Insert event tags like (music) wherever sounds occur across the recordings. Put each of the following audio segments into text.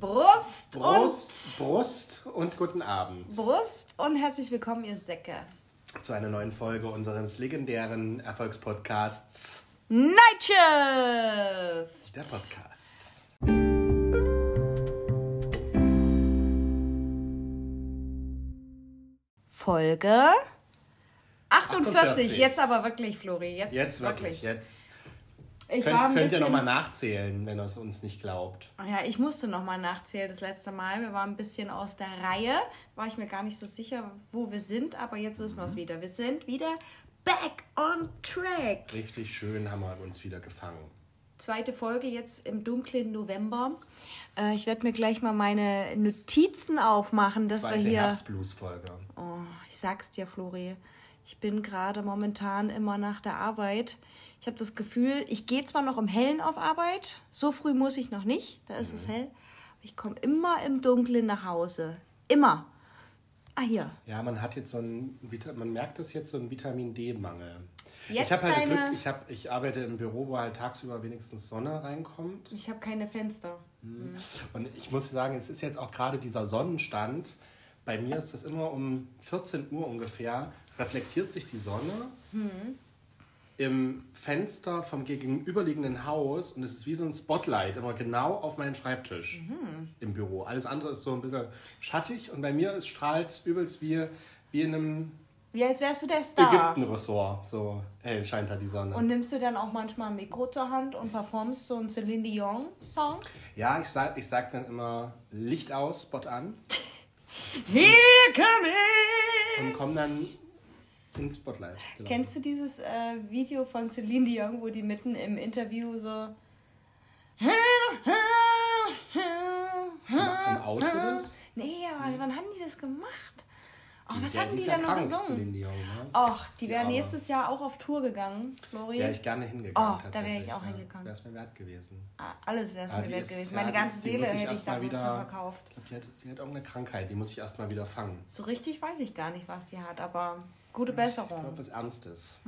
Brust, Brust, Brust und guten Abend und Brust und herzlich willkommen, ihr Säcke. zu einer neuen Folge unseres legendären Erfolgspodcasts, Nightshift! der Podcast. Folge 48. 48. Jetzt aber wirklich, Flori. Jetzt, Jetzt wirklich, jetzt Ich könnt, könnt ihr nochmal nachzählen, wenn ihr es uns nicht glaubt. Ach ja, ich musste nochmal nachzählen das letzte Mal. Wir waren ein bisschen aus der Reihe. War ich mir gar nicht so sicher, wo wir sind, aber jetzt wissen wir es wieder. Wir sind wieder back on track. Richtig schön haben wir uns wieder gefangen. Zweite Folge jetzt im dunklen November. Äh, ich werde mir gleich mal meine Notizen aufmachen, dass Zweite wir hier. Herbstblues-Folge. Oh, ich sag's dir, Flori. Ich bin gerade momentan immer nach der Arbeit. Ich habe das Gefühl, ich gehe zwar noch im Hellen auf Arbeit, so früh muss ich noch nicht, da ist Mhm. es hell. Aber ich komme immer im Dunkeln nach Hause. Immer. Ah, hier. Ja, man hat jetzt so ein, man merkt das jetzt so einen Vitamin D-Mangel. Jetzt Ich habe halt deine- Glück, ich, hab, ich arbeite im Büro, wo halt tagsüber wenigstens Sonne reinkommt. Ich habe keine Fenster. Und ich muss sagen, es ist jetzt auch gerade dieser Sonnenstand. Bei mir ist das immer um 14 Uhr ungefähr, reflektiert sich die Sonne im Fenster vom gegenüberliegenden Haus und es ist wie so ein Spotlight, immer genau auf meinen Schreibtisch im Büro. Alles andere ist so ein bisschen schattig und bei mir strahlt es übelst wie, wie in einem Wie als wärst du der Star. Ägypten-Ressort. So hell scheint da die Sonne. Und nimmst du dann auch manchmal ein Mikro zur Hand und performst so einen Celine Dion-Song? ja, ich sag, ich sag dann immer Licht aus, Spot an (laughs) Here come it! und komm dann ins Spotlight. Genau. Kennst du dieses äh, Video von Celine Dion, wo die mitten im Interview so. Im Auto das? Nee, aber wann haben die das gemacht? Oh, was Ja, hatten die ist ja da noch gesungen? Dion, ne? Och, die wären Ja. nächstes Jahr auch auf Tour gegangen, Flori. Wäre ich gerne hingegangen. Oh, da wäre ich auch ja. hingegangen. Wäre es mir wert gewesen. Ah, alles wäre es mir wert ist- gewesen. ja, Meine die- ganze Seele ich hätte ich dafür wieder- verkauft. Ich glaube, die hat, die hat irgendeine Krankheit, die muss ich erstmal wieder fangen. So richtig weiß ich gar nicht, was die hat, aber gute Ich Besserung. glaube, was Ernstes.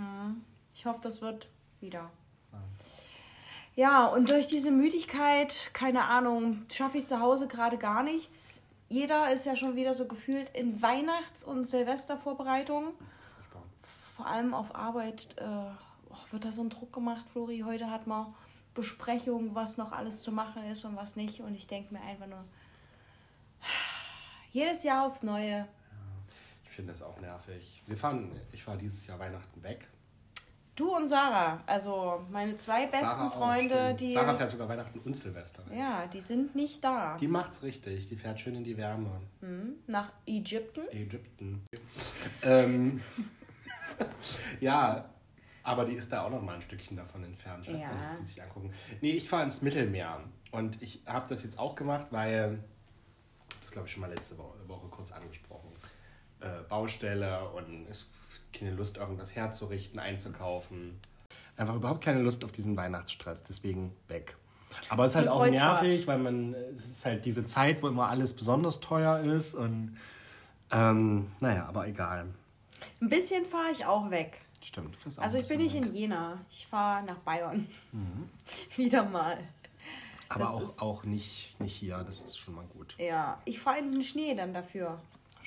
Ich hoffe, das wird wieder. Ja, und durch diese Müdigkeit, keine Ahnung, schaffe ich zu Hause gerade gar nichts. Jeder ist ja schon wieder so gefühlt in Weihnachts- und Silvestervorbereitung. Vor allem auf Arbeit äh, oh, wird da so ein Druck gemacht, Flori. Heute hat man Besprechungen, was noch alles zu machen ist und was nicht. Und ich denke mir einfach nur, jedes Jahr aufs Neue. Finde das auch nervig. Wir fahren, ich fahre dieses Jahr Weihnachten weg. Du und Sarah, also meine zwei besten Sarah auch, Freunde, stimmt. die. Sarah fährt sogar Weihnachten und Silvester. weg. Ja, die sind nicht da. Die macht's richtig. Die fährt schön in die Wärme. Hm, Nach Ägypten. Ägypten. ähm, (laughs) ja, aber die ist da auch noch mal ein Stückchen davon entfernt. Ich weiß Ja. gar nicht, ob die sich angucken. Nee, ich fahre ins Mittelmeer. Und ich habe das jetzt auch gemacht, weil, das glaube ich schon mal letzte Woche, Woche kurz angesprochen, äh, Baustelle und es keine Lust, irgendwas herzurichten, einzukaufen. Einfach überhaupt keine Lust auf diesen Weihnachtsstress, deswegen weg. Aber es ist halt auch nervig, weil man, es ist halt diese Zeit, wo immer alles besonders teuer ist und ähm, naja, aber egal. Ein bisschen fahre ich auch weg. Stimmt. auch Also ich bin nicht bisschen in weg. Jena. Ich fahre nach Bayern. (laughs) Wieder mal. Aber das auch, auch nicht, nicht hier, das ist schon mal gut. Ja, ich fahre in den Schnee dann dafür.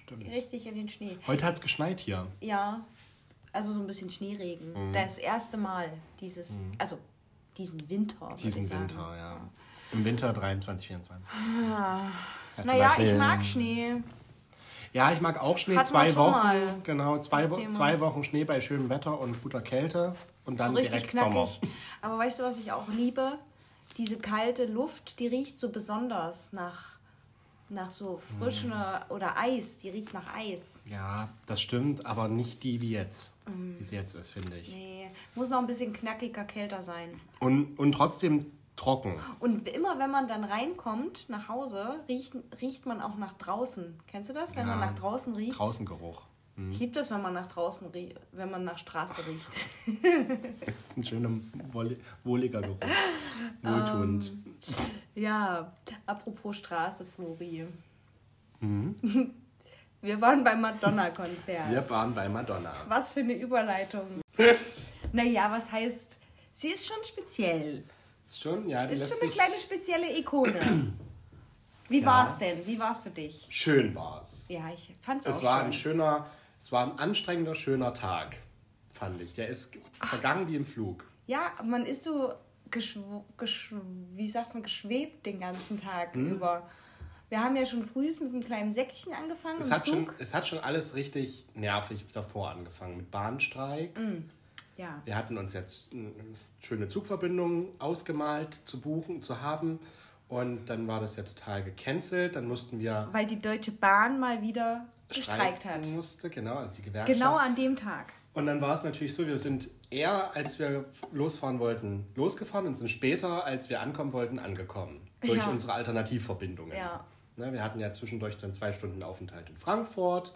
Stimmt. Richtig in den Schnee. Heute hat es geschneit hier. Ja, also so ein bisschen Schneeregen. Mhm. Das erste Mal dieses, also diesen Winter. Diesen. Winter, ja. Im Winter 23, 24. Erste Mal Naja, ich mag Schnee. Ja, ich mag auch Schnee. Wir zwei Wochen. Genau, zwei, Wo zwei Wochen Schnee bei schönem Wetter und guter Kälte. Und dann So direkt Sommer. knackig. Aber weißt du, was ich auch liebe? Diese kalte Luft, die riecht so besonders nach, nach so frischem oder Eis. Die riecht nach Eis. Ja, das stimmt, aber nicht die wie jetzt. Mhm. Wie es jetzt ist, finde ich. Nee, muss noch ein bisschen knackiger, kälter sein. Und, und trotzdem trocken. Und immer wenn man dann reinkommt nach Hause, riecht, riecht man auch nach draußen. Kennst du das, wenn man Ja. nach draußen riecht? Draußengeruch. Ich liebe das, wenn man nach draußen riecht, wenn man nach Straße riecht. (laughs) Das ist ein schöner, wohl- wohliger Geruch. (laughs) Wohltuend. Ja, apropos Straße, Flori. Mhm. (laughs) Wir waren beim Madonna-Konzert. Wir waren bei Madonna. Was für eine Überleitung. (laughs) naja, was heißt, sie ist schon speziell. Ist schon, ja, Ist schon eine kleine spezielle Ikone. (clears throat) Wie Ja. war es denn? Wie war es für dich? Schön war's. Ja, ich fand es Es auch war schön. ein schöner, es war ein anstrengender, schöner Tag, fand ich. Der ist vergangen wie im Flug. Ja, man ist so, geschw geschw wie sagt man, geschwebt den ganzen Tag Hm? über. Wir haben ja schon früh mit einem kleinen Säckchen angefangen Es hat, Zug. schon, es hat schon alles richtig nervig davor angefangen. Mit Bahnstreik. ja. Wir hatten uns jetzt eine schöne Zugverbindung ausgemalt zu buchen, zu haben. Und dann war das ja total gecancelt. Dann mussten wir Weil die Deutsche Bahn mal wieder gestreikt hat. Musste, genau, also die Gewerkschaft. Genau an dem Tag. Und dann war es natürlich so, wir sind eher, als wir losfahren wollten, losgefahren und sind später, als wir ankommen wollten, angekommen. Durch Ja. unsere Alternativverbindungen. Ja. Ne, wir hatten ja zwischendurch dann zwei Stunden Aufenthalt in Frankfurt.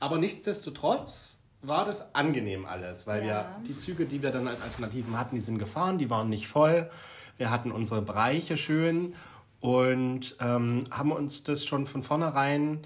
Aber nichtsdestotrotz war das angenehm alles, weil Ja. wir die Züge, die wir dann als Alternativen hatten, die sind gefahren, die waren nicht voll. Wir hatten unsere Bereiche schön und ähm, haben uns das schon von vornherein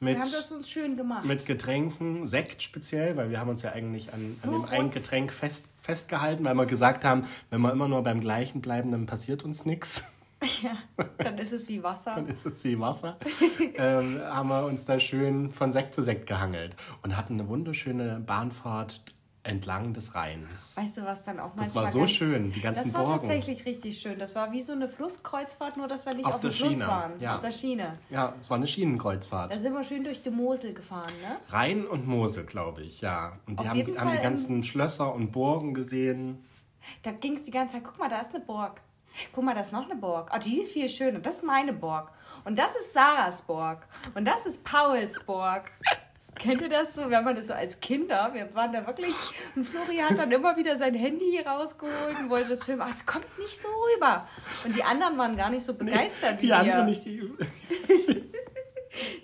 mit Wir haben das uns schön gemacht. mit Getränken, Sekt speziell, weil wir haben uns ja eigentlich an, an dem Nur einen. Getränk fest, festgehalten, weil wir gesagt haben, wenn wir immer nur beim gleichen bleiben, dann passiert uns nichts. (laughs) ja, dann ist es wie Wasser. Dann ist es wie Wasser. (laughs) ähm, haben wir uns da schön von Sekt zu Sekt gehangelt und hatten eine wunderschöne Bahnfahrt entlang des Rheins. Weißt du, was dann auch Das manchmal war so ganz- schön, die ganzen Das war Burgen. tatsächlich richtig schön. Das war wie so eine Flusskreuzfahrt, nur dass wir nicht Auf auf, dem Fluss Schiene, waren. ja. Auf der Schiene. Ja, es war eine Schienenkreuzfahrt. Da sind wir schön durch die Mosel gefahren, ne? Rhein und Mosel, glaube ich, ja. Und die Auf haben, haben die Fall ganzen Schlösser und Burgen gesehen. Da ging es die ganze Zeit, guck mal, da ist eine Burg. Guck mal, da ist noch eine Burg. Oh, die ist viel schöner. Das ist meine Burg. Und das ist Sarahs Burg. Und das ist Pauls Burg. (laughs) Kennt ihr das so? Wenn man das so als Kinder, wir waren da wirklich, und Flori hat dann immer wieder sein Handy rausgeholt und wollte das filmen. Ach, es kommt nicht so rüber. Und die anderen waren gar nicht so begeistert wie Die wir. andere nicht.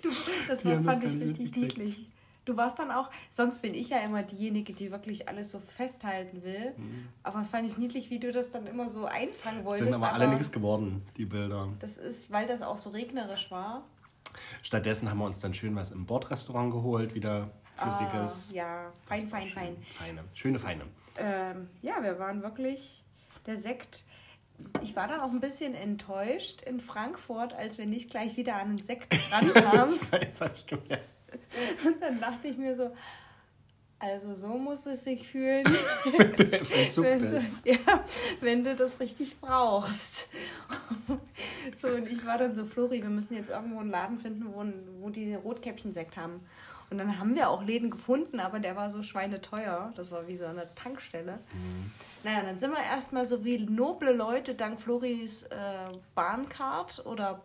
Du, das Die war, das fand gar ich richtig niedlich. Du warst dann auch, sonst bin ich ja immer diejenige, die wirklich alles so festhalten will. Aber es fand ich niedlich, wie du das dann immer so einfangen wolltest. Mhm. Sind aber alle nichts geworden, die Bilder. das ist, weil das auch so regnerisch war. Stattdessen haben wir uns dann schön was im Bordrestaurant geholt, wieder flüssiges. Ah, ja, fein, fein, fein. Feine, schöne Feine. Ähm, ja, wir waren wirklich der Sekt. Ich war dann auch ein bisschen enttäuscht in Frankfurt, als wir nicht gleich wieder an den Sekt rankamen. (laughs) Jetzt habe ich gemerkt. Und (laughs) dann dachte ich mir so, also so muss es sich (laughs) fühlen, wenn, bist. du, ja, wenn du das richtig brauchst. So, und ich war dann so, Flori, wir müssen jetzt irgendwo einen Laden finden, wo, wo die Rotkäppchen-Sekt haben. Und dann haben wir auch Läden gefunden, aber der war so schweineteuer. Das war wie so eine Tankstelle. Naja, dann sind wir erstmal so wie noble Leute dank Floris äh, Bahncard oder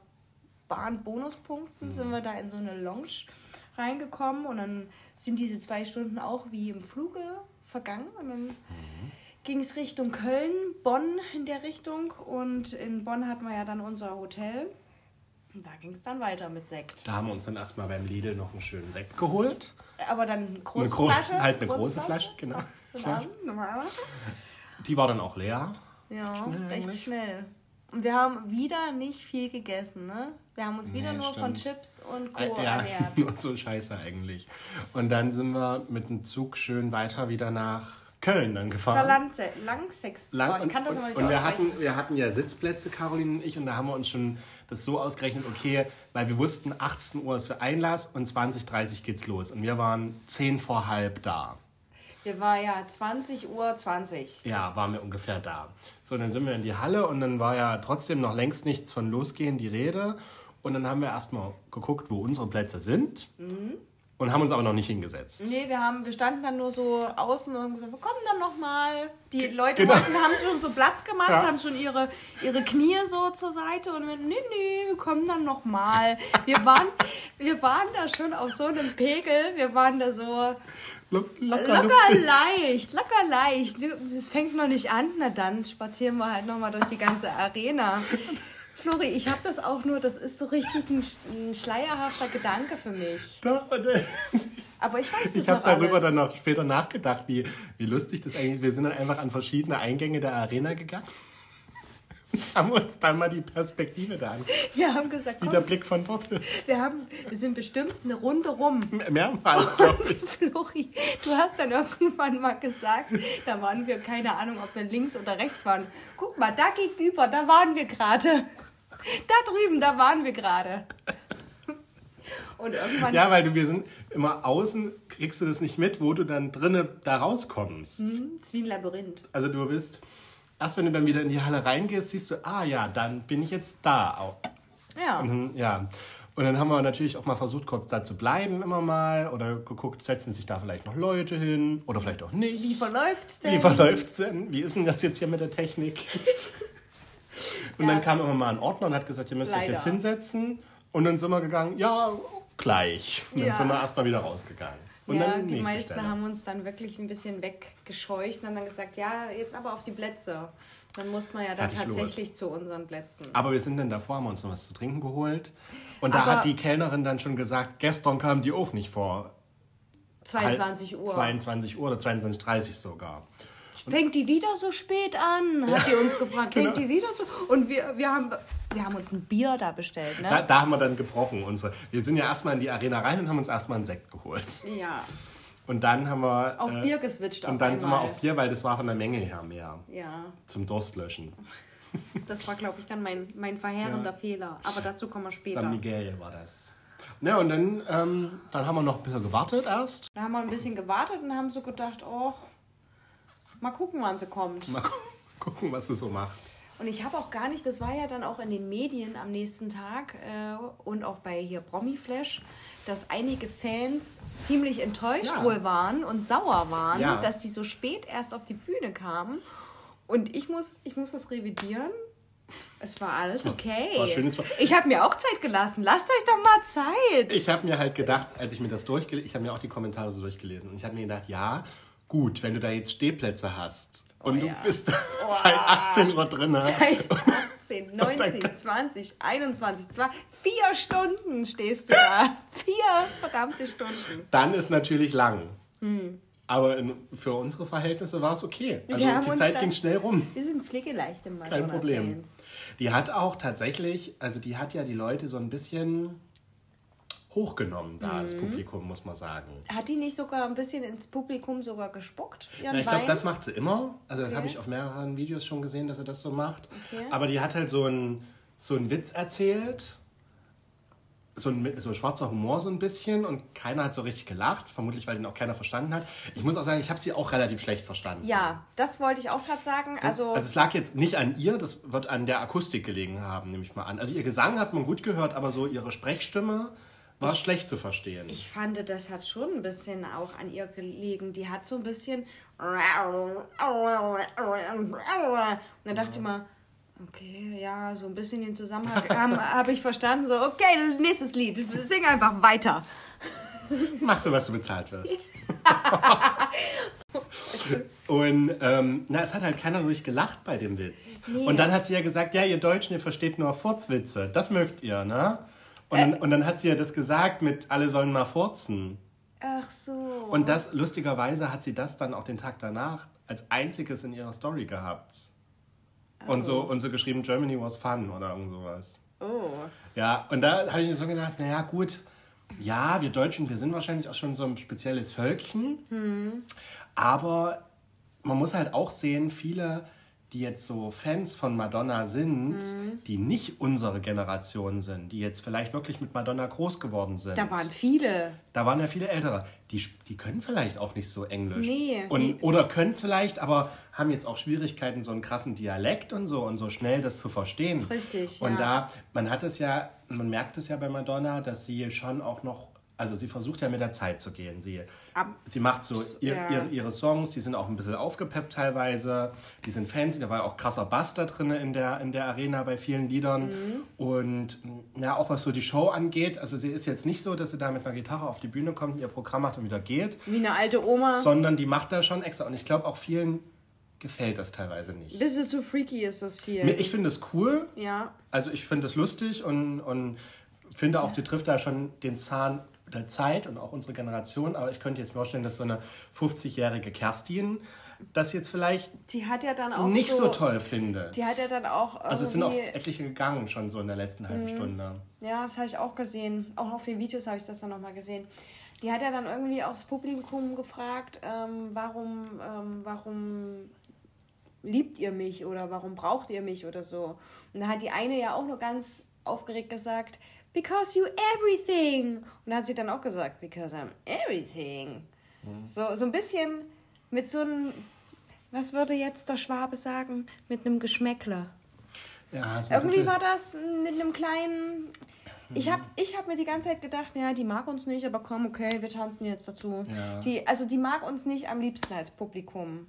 Bahnbonuspunkten sind wir da in so eine Lounge reingekommen und dann sind diese zwei Stunden auch wie im Fluge vergangen und dann ging es Richtung Köln, Bonn in der Richtung und in Bonn hatten wir ja dann unser Hotel. Und da ging es dann weiter mit Sekt. Da haben wir uns dann erstmal beim Lidl noch einen schönen Sekt geholt. Aber dann eine große Eine gro- Flasche. halt eine große Flasche, genau. Guten Abend, normalerweise. Die war dann auch leer. Ja, Schnell recht eigentlich. schnell. Und wir haben wieder nicht viel gegessen, ne? Wir haben uns wieder Nee, nur von stimmt. Chips und Co. ja, ernährt. (laughs) nur so scheiße eigentlich. Und dann sind wir mit dem Zug schön weiter wieder nach Köln dann gefahren. Zur Langsex. Lang- oh, ich kann das immer nicht und wir hatten, wir hatten ja Sitzplätze, Caroline und ich, und da haben wir uns schon das so ausgerechnet, okay, weil wir wussten, 18 Uhr ist für Einlass und 20, 30 geht's los. Und wir waren 10 vor halb da. Wir waren ja 20 Uhr 20. Ja, waren wir ungefähr da. So, dann sind wir in die Halle und dann war ja trotzdem noch längst nichts von losgehen, die Rede. Und dann haben wir erstmal geguckt, wo unsere Plätze sind. Mhm. Und haben uns aber noch nicht hingesetzt. Nee, wir, haben, wir standen dann nur so außen und haben gesagt, wir kommen dann nochmal. Die Leute Genau. wollten, haben schon so Platz gemacht, Ja. haben schon ihre, ihre Knie so zur Seite und wir, nee, nee, wir kommen dann nochmal. Wir waren, wir waren da schon auf so einem Pegel, wir waren da so Lock, locker, locker leicht, locker leicht. Es fängt noch nicht an, na dann spazieren wir halt nochmal durch die ganze Arena. Flori, ich habe das auch nur, das ist so richtig ein, ein schleierhafter Gedanke für mich. Doch, Aber ich weiß das Ich habe darüber alles. dann noch später nachgedacht, wie, wie lustig das eigentlich ist. Wir sind dann einfach an verschiedene Eingänge der Arena gegangen. (laughs) haben uns dann mal die Perspektive da an, Wir haben gesagt, wie komm, der Blick von dort ist. wir, haben, wir sind bestimmt eine Runde rum. Mehrmals, glaube ich. Flori, du hast dann irgendwann mal gesagt, da waren wir, keine Ahnung, ob wir links oder rechts waren. Guck mal, da gegenüber, da waren wir gerade. Da drüben, da waren wir gerade. Und irgendwann. Ja, weil du, wir sind immer außen, kriegst du das nicht mit, wo du dann drinnen da rauskommst. Mhm, ist wie ein Labyrinth. Also du bist, erst wenn du dann wieder in die Halle reingehst, siehst du, ah ja, dann bin ich jetzt da auch. Ja. Und, ja. Und dann haben wir natürlich auch mal versucht, kurz da zu bleiben, immer mal. Oder geguckt, setzen sich da vielleicht noch Leute hin oder vielleicht auch nicht. Wie verläuft's denn? Wie verläuft's denn? Wie ist denn das jetzt hier mit der Technik? (laughs) und ja. dann kam immer mal ein Ordner und hat gesagt, ihr müsst Leider. euch jetzt hinsetzen. Und dann sind wir gegangen, ja, gleich. Und dann ja. sind wir erstmal wieder rausgegangen. Und ja, die meisten Stelle. haben uns dann wirklich ein bisschen weggescheucht und haben dann gesagt, ja, jetzt aber auf die Plätze. Dann mussten wir ja dann tatsächlich los. zu unseren Plätzen. Aber wir sind dann davor, haben uns noch was zu trinken geholt. Und da aber hat die Kellnerin dann schon gesagt, gestern kam die auch nicht vor. 22 Uhr. 22 Uhr oder 22.30 Uhr sogar. Fängt die wieder so spät an? Hat die uns gefragt, (laughs) fängt genau. die wieder so? Und wir, wir, haben, wir haben uns ein Bier da bestellt. Ne? Da, da haben wir dann gebrochen. Unsere. Wir sind ja erstmal in die Arena rein und haben uns erstmal einen Sekt geholt. Ja. Und dann haben wir. Auf äh, Bier geswitcht Und dann sind wir auf Bier, weil das war von der Menge her mehr. Ja. Zum Durstlöschen. Das war, glaube ich, dann mein, mein verheerender ja. Fehler. Aber dazu kommen wir später. San Miguel war das. Ja, und dann, ähm, dann haben wir noch ein bisschen gewartet erst. Da haben wir ein bisschen gewartet und haben so gedacht, oh, mal gucken, wann sie kommt. Mal gu (laughs) gucken, was sie so macht. Und ich habe auch gar nicht, das war ja dann auch in den Medien am nächsten Tag äh, und auch bei hier Promi-Flash, dass einige Fans ziemlich enttäuscht ja. wohl waren und sauer waren, ja. dass die so spät erst auf die Bühne kamen. Und ich muss, ich muss das revidieren. Es war alles okay. War war ich habe mir auch Zeit gelassen. Lasst euch doch mal Zeit. Ich habe mir halt gedacht, als ich mir das durchgelesen, ich habe mir auch die Kommentare so durchgelesen und ich habe mir gedacht, ja, gut, wenn du da jetzt Stehplätze hast und oh, du ja. bist (laughs) oh. seit 18 Uhr drin. Seit 18, 19, 20, 21, 2, vier Stunden stehst du da. (laughs) Vier verdammte Stunden. Dann ist natürlich lang. Hm. Aber in, für unsere Verhältnisse war es okay. Also die Zeit ging schnell rum. Wir sind pflegeleichte Mann. Kein Problem. Die hat auch tatsächlich, also die hat ja die Leute so ein bisschen hochgenommen da mhm. als Publikum, muss man sagen. Hat die nicht sogar ein bisschen ins Publikum sogar gespuckt? Na, ich glaube, das macht sie immer. Also okay. das habe ich auf mehreren Videos schon gesehen, dass sie das so macht. Okay. Aber die hat halt so einen so einen Witz erzählt so ein, so ein schwarzer Humor so ein bisschen und keiner hat so richtig gelacht, vermutlich weil den auch keiner verstanden hat. Ich muss auch sagen, ich habe sie auch relativ schlecht verstanden. Ja, das wollte ich auch gerade sagen. Das, also, also es lag jetzt nicht an ihr, das wird an der Akustik gelegen haben, nehme ich mal an. Also ihr Gesang hat man gut gehört, aber so ihre Sprechstimme war ich, schlecht zu verstehen. Ich fand, das hat schon ein bisschen auch an ihr gelegen. Die hat so ein bisschen und dann dachte ich mal, Okay, ja, so ein bisschen den Zusammenhang (laughs) habe hab ich verstanden. So, okay, nächstes Lied. Sing einfach weiter. Mach für was du bezahlt wirst. (laughs) und ähm, na, es hat halt keiner durch gelacht bei dem Witz. Nee. Und dann hat sie ja gesagt, ja, ihr Deutschen, ihr versteht nur Furzwitze. Das mögt ihr, ne? Und, dann, und dann hat sie ja das gesagt mit, alle sollen mal furzen. Ach so. Und das, lustigerweise, hat sie das dann auch den Tag danach als einziges in ihrer Story gehabt. Und, so, oh. und so geschrieben, Germany was fun oder irgend sowas. Oh. Ja, und da habe ich mir so gedacht, naja, gut, ja, wir Deutschen, wir sind wahrscheinlich auch schon so ein spezielles Völkchen. Hm. Aber man muss halt auch sehen, viele die jetzt so Fans von Madonna sind, mhm. die nicht unsere Generation sind, die jetzt vielleicht wirklich mit Madonna groß geworden sind. Da waren viele. Da waren ja viele Ältere. Die, die können vielleicht auch nicht so Englisch. Nee. Und, oder können es vielleicht, aber haben jetzt auch Schwierigkeiten, so einen krassen Dialekt und so und so schnell das zu verstehen. Richtig. Und ja. da, man hat es ja, man merkt es ja bei Madonna, dass sie schon auch noch also sie versucht ja mit der Zeit zu gehen. Sie, Ab, sie macht so ihr, ja. ihre, ihre Songs, die sind auch ein bisschen aufgepeppt teilweise, die sind fancy, da war ja auch krasser Bass da drin in der, in der Arena bei vielen Liedern. Mhm. Und ja, auch was so die Show angeht, also sie ist jetzt nicht so, dass sie da mit einer Gitarre auf die Bühne kommt, ihr Programm macht und wieder geht. Wie eine alte Oma. Sondern die macht da schon extra. Und ich glaube auch vielen gefällt das teilweise nicht. Ein bisschen zu freaky ist das viel. Ich finde es cool. Ja. Also ich finde es lustig und, und finde auch, sie trifft da schon den Zahn der Zeit und auch unsere Generation, aber ich könnte jetzt mir vorstellen, dass so eine 50-jährige Kerstin das jetzt vielleicht die hat ja dann auch nicht so, so, toll findet. Die hat ja dann auch Also es sind auch etliche gegangen schon so in der letzten halben mhm. Stunde. Ja, das habe ich auch gesehen. Auch auf den Videos habe ich das dann nochmal gesehen. Die hat ja dann irgendwie auch das Publikum gefragt, ähm, warum, ähm, warum liebt ihr mich oder warum braucht ihr mich oder so. Und da hat die eine ja auch nur ganz aufgeregt gesagt, because you everything. Und da hat sie dann auch gesagt, because I'm everything. Mhm. So, so ein bisschen mit so einem, was würde jetzt der Schwabe sagen, mit einem Geschmäckle. Ja, so Irgendwie war das mit einem kleinen. Ich habe ich hab mir die ganze Zeit gedacht, ja, die mag uns nicht, aber komm, okay, wir tanzen jetzt dazu. Ja. Die, also die mag uns nicht am liebsten als Publikum.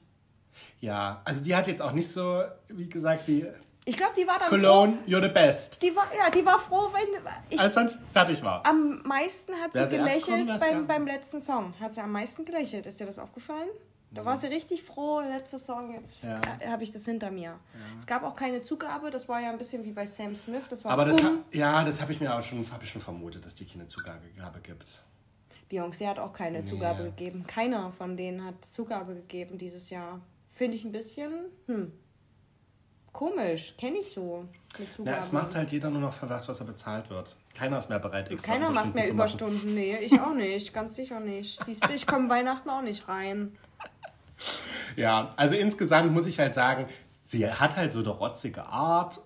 Ja, also die hat jetzt auch nicht so, wie gesagt, wie. Ich glaube, die war dann. Cologne, froh, you're the best. Die war, ja, die war froh, wenn. Ich, Als dann fertig war. Am meisten hat sie gelächelt beim, beim letzten Song. Hat sie am meisten gelächelt. Ist dir das aufgefallen? Da war sie richtig froh, letzter Song, jetzt ja. habe ich das hinter mir. Ja. Es gab auch keine Zugabe, das war ja ein bisschen wie bei Sam Smith. Das war aber das ha, ja, das habe ich mir auch schon, ich schon vermutet, dass die keine Zugabe gibt. Beyoncé hat auch keine nee. Zugabe gegeben. Keiner von denen hat Zugabe gegeben dieses Jahr. Finde ich ein bisschen, hm, komisch, kenne ich so. Ja, es macht halt jeder nur noch für was, was er bezahlt wird. Keiner ist mehr bereit, extra Keiner macht mehr Überstunden, nee, ich auch nicht, ganz sicher nicht. Siehst du, ich komme Weihnachten auch nicht rein. Ja, also insgesamt muss ich halt sagen, sie hat halt so eine rotzige Art,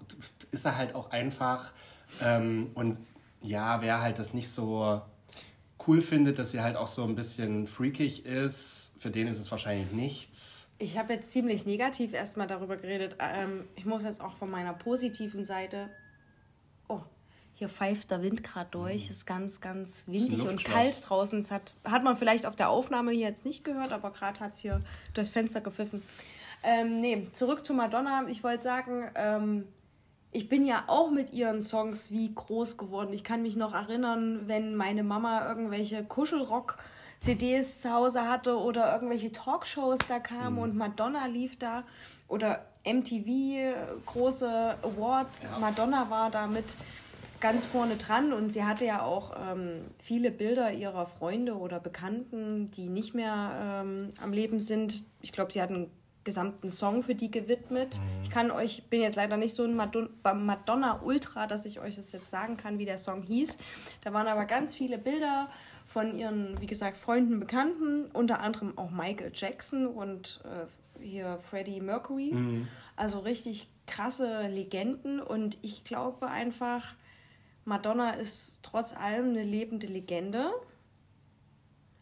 ist er halt auch einfach. Ähm, und ja, wer halt das nicht so cool findet, dass sie halt auch so ein bisschen freakig ist, für den ist es wahrscheinlich nichts. Ich habe jetzt ziemlich negativ erstmal darüber geredet. Ähm, ich muss jetzt auch von meiner positiven Seite. Oh, hier pfeift der Wind gerade durch. Mhm. Ist ganz, ganz windig und kalt draußen. Das hat, hat man vielleicht auf der Aufnahme hier jetzt nicht gehört, aber gerade hat es hier durchs Fenster gepfiffen. Ähm, nee, zurück zu Madonna. Ich wollte sagen, ähm, ich bin ja auch mit ihren Songs wie groß geworden. Ich kann mich noch erinnern, wenn meine Mama irgendwelche Kuschelrock-CDs zu Hause hatte oder irgendwelche Talkshows da kamen mhm. und Madonna lief da oder MTV, große Awards. Ja. Madonna war da mit ganz vorne dran und sie hatte ja auch ähm, viele Bilder ihrer Freunde oder Bekannten, die nicht mehr ähm, am Leben sind. Ich glaube, sie hatten einen gesamten Song für die gewidmet. Mhm. Ich kann euch, bin jetzt leider nicht so ein Madonna Ultra, dass ich euch das jetzt sagen kann, wie der Song hieß. Da waren aber ganz viele Bilder von ihren, wie gesagt, Freunden, Bekannten, unter anderem auch Michael Jackson und äh, hier Freddie Mercury. Mhm. Also richtig krasse Legenden und ich glaube einfach, Madonna ist trotz allem eine lebende Legende,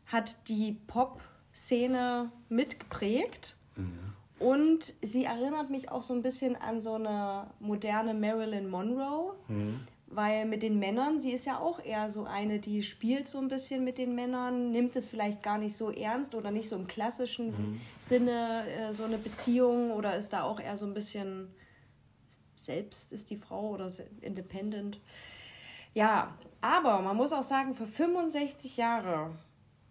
hat die Pop-Szene mitgeprägt mhm. und sie erinnert mich auch so ein bisschen an so eine moderne Marilyn Monroe. Mhm. Weil mit den Männern, sie ist ja auch eher so eine, die spielt so ein bisschen mit den Männern, nimmt es vielleicht gar nicht so ernst oder nicht so im klassischen mhm. Sinne äh, so eine Beziehung oder ist da auch eher so ein bisschen selbst ist die Frau oder independent. Ja, aber man muss auch sagen, für 65 Jahre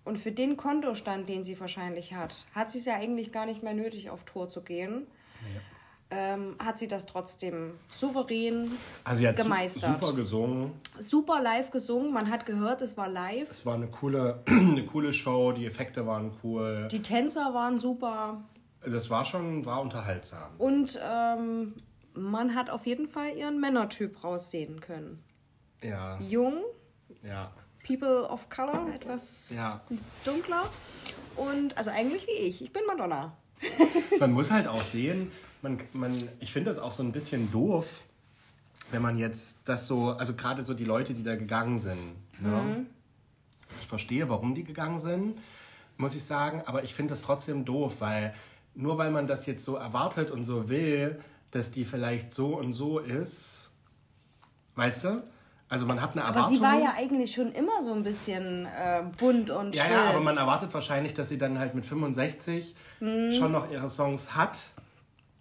und für den Kontostand, den sie wahrscheinlich hat, hat sie es ja eigentlich gar nicht mehr nötig, auf Tour zu gehen. Ja. Ähm, hat sie das trotzdem souverän also sie hat gemeistert. Super gesungen. Super live gesungen. Man hat gehört, es war live. Es war eine coole, (clears throat) eine coole Show. Die Effekte waren cool. Die Tänzer waren super. Das war schon, war unterhaltsam. Und ähm, man hat auf jeden Fall ihren Männertyp raussehen können ja. jung. Ja. People of Color, etwas ja. dunkler. Und also eigentlich wie ich. Ich bin Madonna. man muss halt auch sehen, man, man, ich finde das auch so ein bisschen doof, wenn man jetzt das so, also gerade so die Leute, die da gegangen sind. Ne? Mhm. Ich verstehe, warum die gegangen sind, muss ich sagen, aber ich finde das trotzdem doof, weil nur weil man das jetzt so erwartet und so will, dass die vielleicht so und so ist, weißt du? Also man hat eine Erwartung. Aber sie war ja eigentlich schon immer so ein bisschen äh, bunt und Ja, schrill. ja, aber man erwartet wahrscheinlich, dass sie dann halt mit 65 mhm. schon noch ihre Songs hat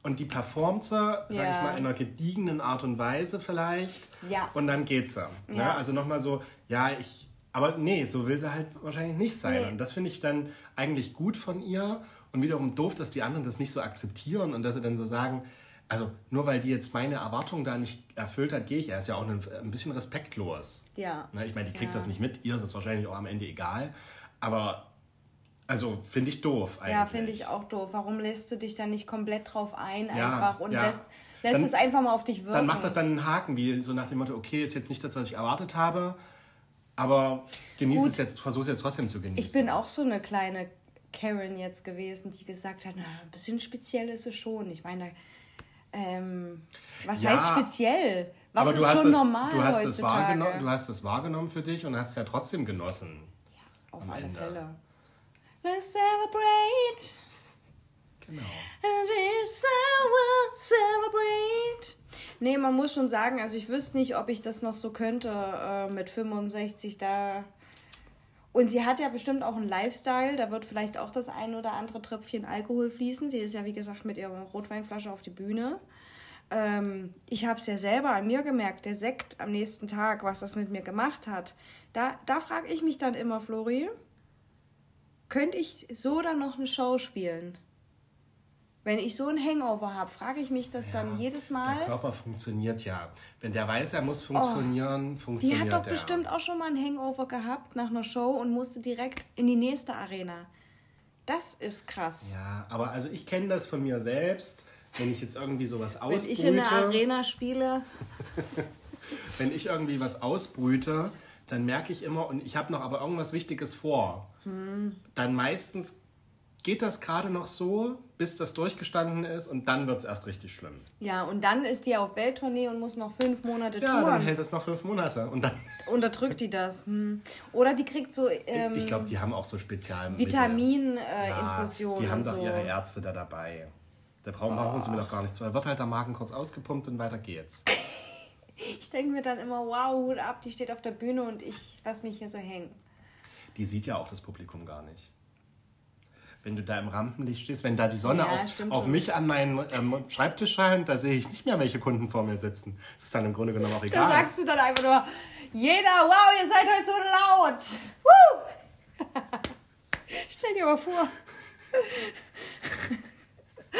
und die performt sie, ja. sag ich mal, in einer gediegenen Art und Weise vielleicht. Ja. Und dann geht sie. Ne? Ja. Also nochmal so, ja, ich. Aber nee, so will sie halt wahrscheinlich nicht sein. Nee. Und das finde ich dann eigentlich gut von ihr. Und wiederum doof, dass die anderen das nicht so akzeptieren und dass sie dann so sagen, also nur weil die jetzt meine Erwartungen da nicht erfüllt hat, gehe ich. Er ist ja auch ein, ein bisschen respektlos. Ja. Ne, ich meine, die kriegt ja. das nicht mit. Ihr ist es wahrscheinlich auch am Ende egal. Aber also finde ich doof eigentlich. Ja, finde ich auch doof. Warum lässt du dich dann nicht komplett drauf ein ja, einfach und ja. lässt, lässt dann, es einfach mal auf dich wirken? Dann macht das dann einen Haken, wie so nach dem Motto, okay, ist jetzt nicht das, was ich erwartet habe, aber genieße es jetzt, versuche es jetzt trotzdem zu genießen. Ich bin auch so eine kleine Karen jetzt gewesen, die gesagt hat, na, ein bisschen speziell ist es schon. Ich meine, ähm, was ja, heißt speziell? Was aber ist schon es, normal du hast heutzutage? Es du hast es wahrgenommen für dich und hast es ja trotzdem genossen. Ja, auf alle Ende. Fälle. Let's celebrate. Genau. And celebrate. Nee, man muss schon sagen, also ich wüsste nicht, ob ich das noch so könnte äh, mit 65 da. Und sie hat ja bestimmt auch einen Lifestyle, da wird vielleicht auch das ein oder andere Tröpfchen Alkohol fließen. Sie ist ja, wie gesagt, mit ihrer Rotweinflasche auf die Bühne. Ähm, ich habe es ja selber an mir gemerkt, der Sekt am nächsten Tag, was das mit mir gemacht hat. Da, da frage ich mich dann immer, Flori, könnte ich so dann noch eine Show spielen? Wenn ich so ein Hangover habe, frage ich mich das ja, dann jedes Mal. Der Körper funktioniert ja. Wenn der weiß, er muss funktionieren, oh, funktioniert er. Die hat doch er. bestimmt auch schon mal ein Hangover gehabt nach einer Show und musste direkt in die nächste Arena. Das ist krass. Ja, aber also ich kenne das von mir selbst, wenn ich jetzt irgendwie sowas ausbrüte. Wenn ich in der Arena spiele. (laughs) wenn ich irgendwie was ausbrüte, dann merke ich immer, und ich habe noch aber irgendwas Wichtiges vor. Hm. Dann meistens geht das gerade noch so, bis das durchgestanden ist und dann wird es erst richtig schlimm. Ja, und dann ist die auf Welttournee und muss noch fünf Monate ja, touren. Ja, dann hält es noch fünf Monate und dann... (laughs) Unterdrückt die das. Hm. Oder die kriegt so... Ähm, ich glaube, die haben auch so Spezial... Vitamininfusionen äh, ja, Die haben doch so. ihre Ärzte da dabei. Da brauchen, oh. brauchen sie mir doch gar nichts zu. Da wird halt der Magen kurz ausgepumpt und weiter geht's. (laughs) ich denke mir dann immer, wow, Hut ab, die steht auf der Bühne und ich lasse mich hier so hängen. Die sieht ja auch das Publikum gar nicht wenn du da im Rampenlicht stehst, wenn da die Sonne ja, auf, auf mich an meinem ähm, Schreibtisch scheint, da sehe ich nicht mehr, welche Kunden vor mir sitzen. Das ist dann im Grunde genommen auch egal. Da sagst du dann einfach nur, jeder, wow, ihr seid heute so laut. Woo! (laughs) Stell dir mal vor.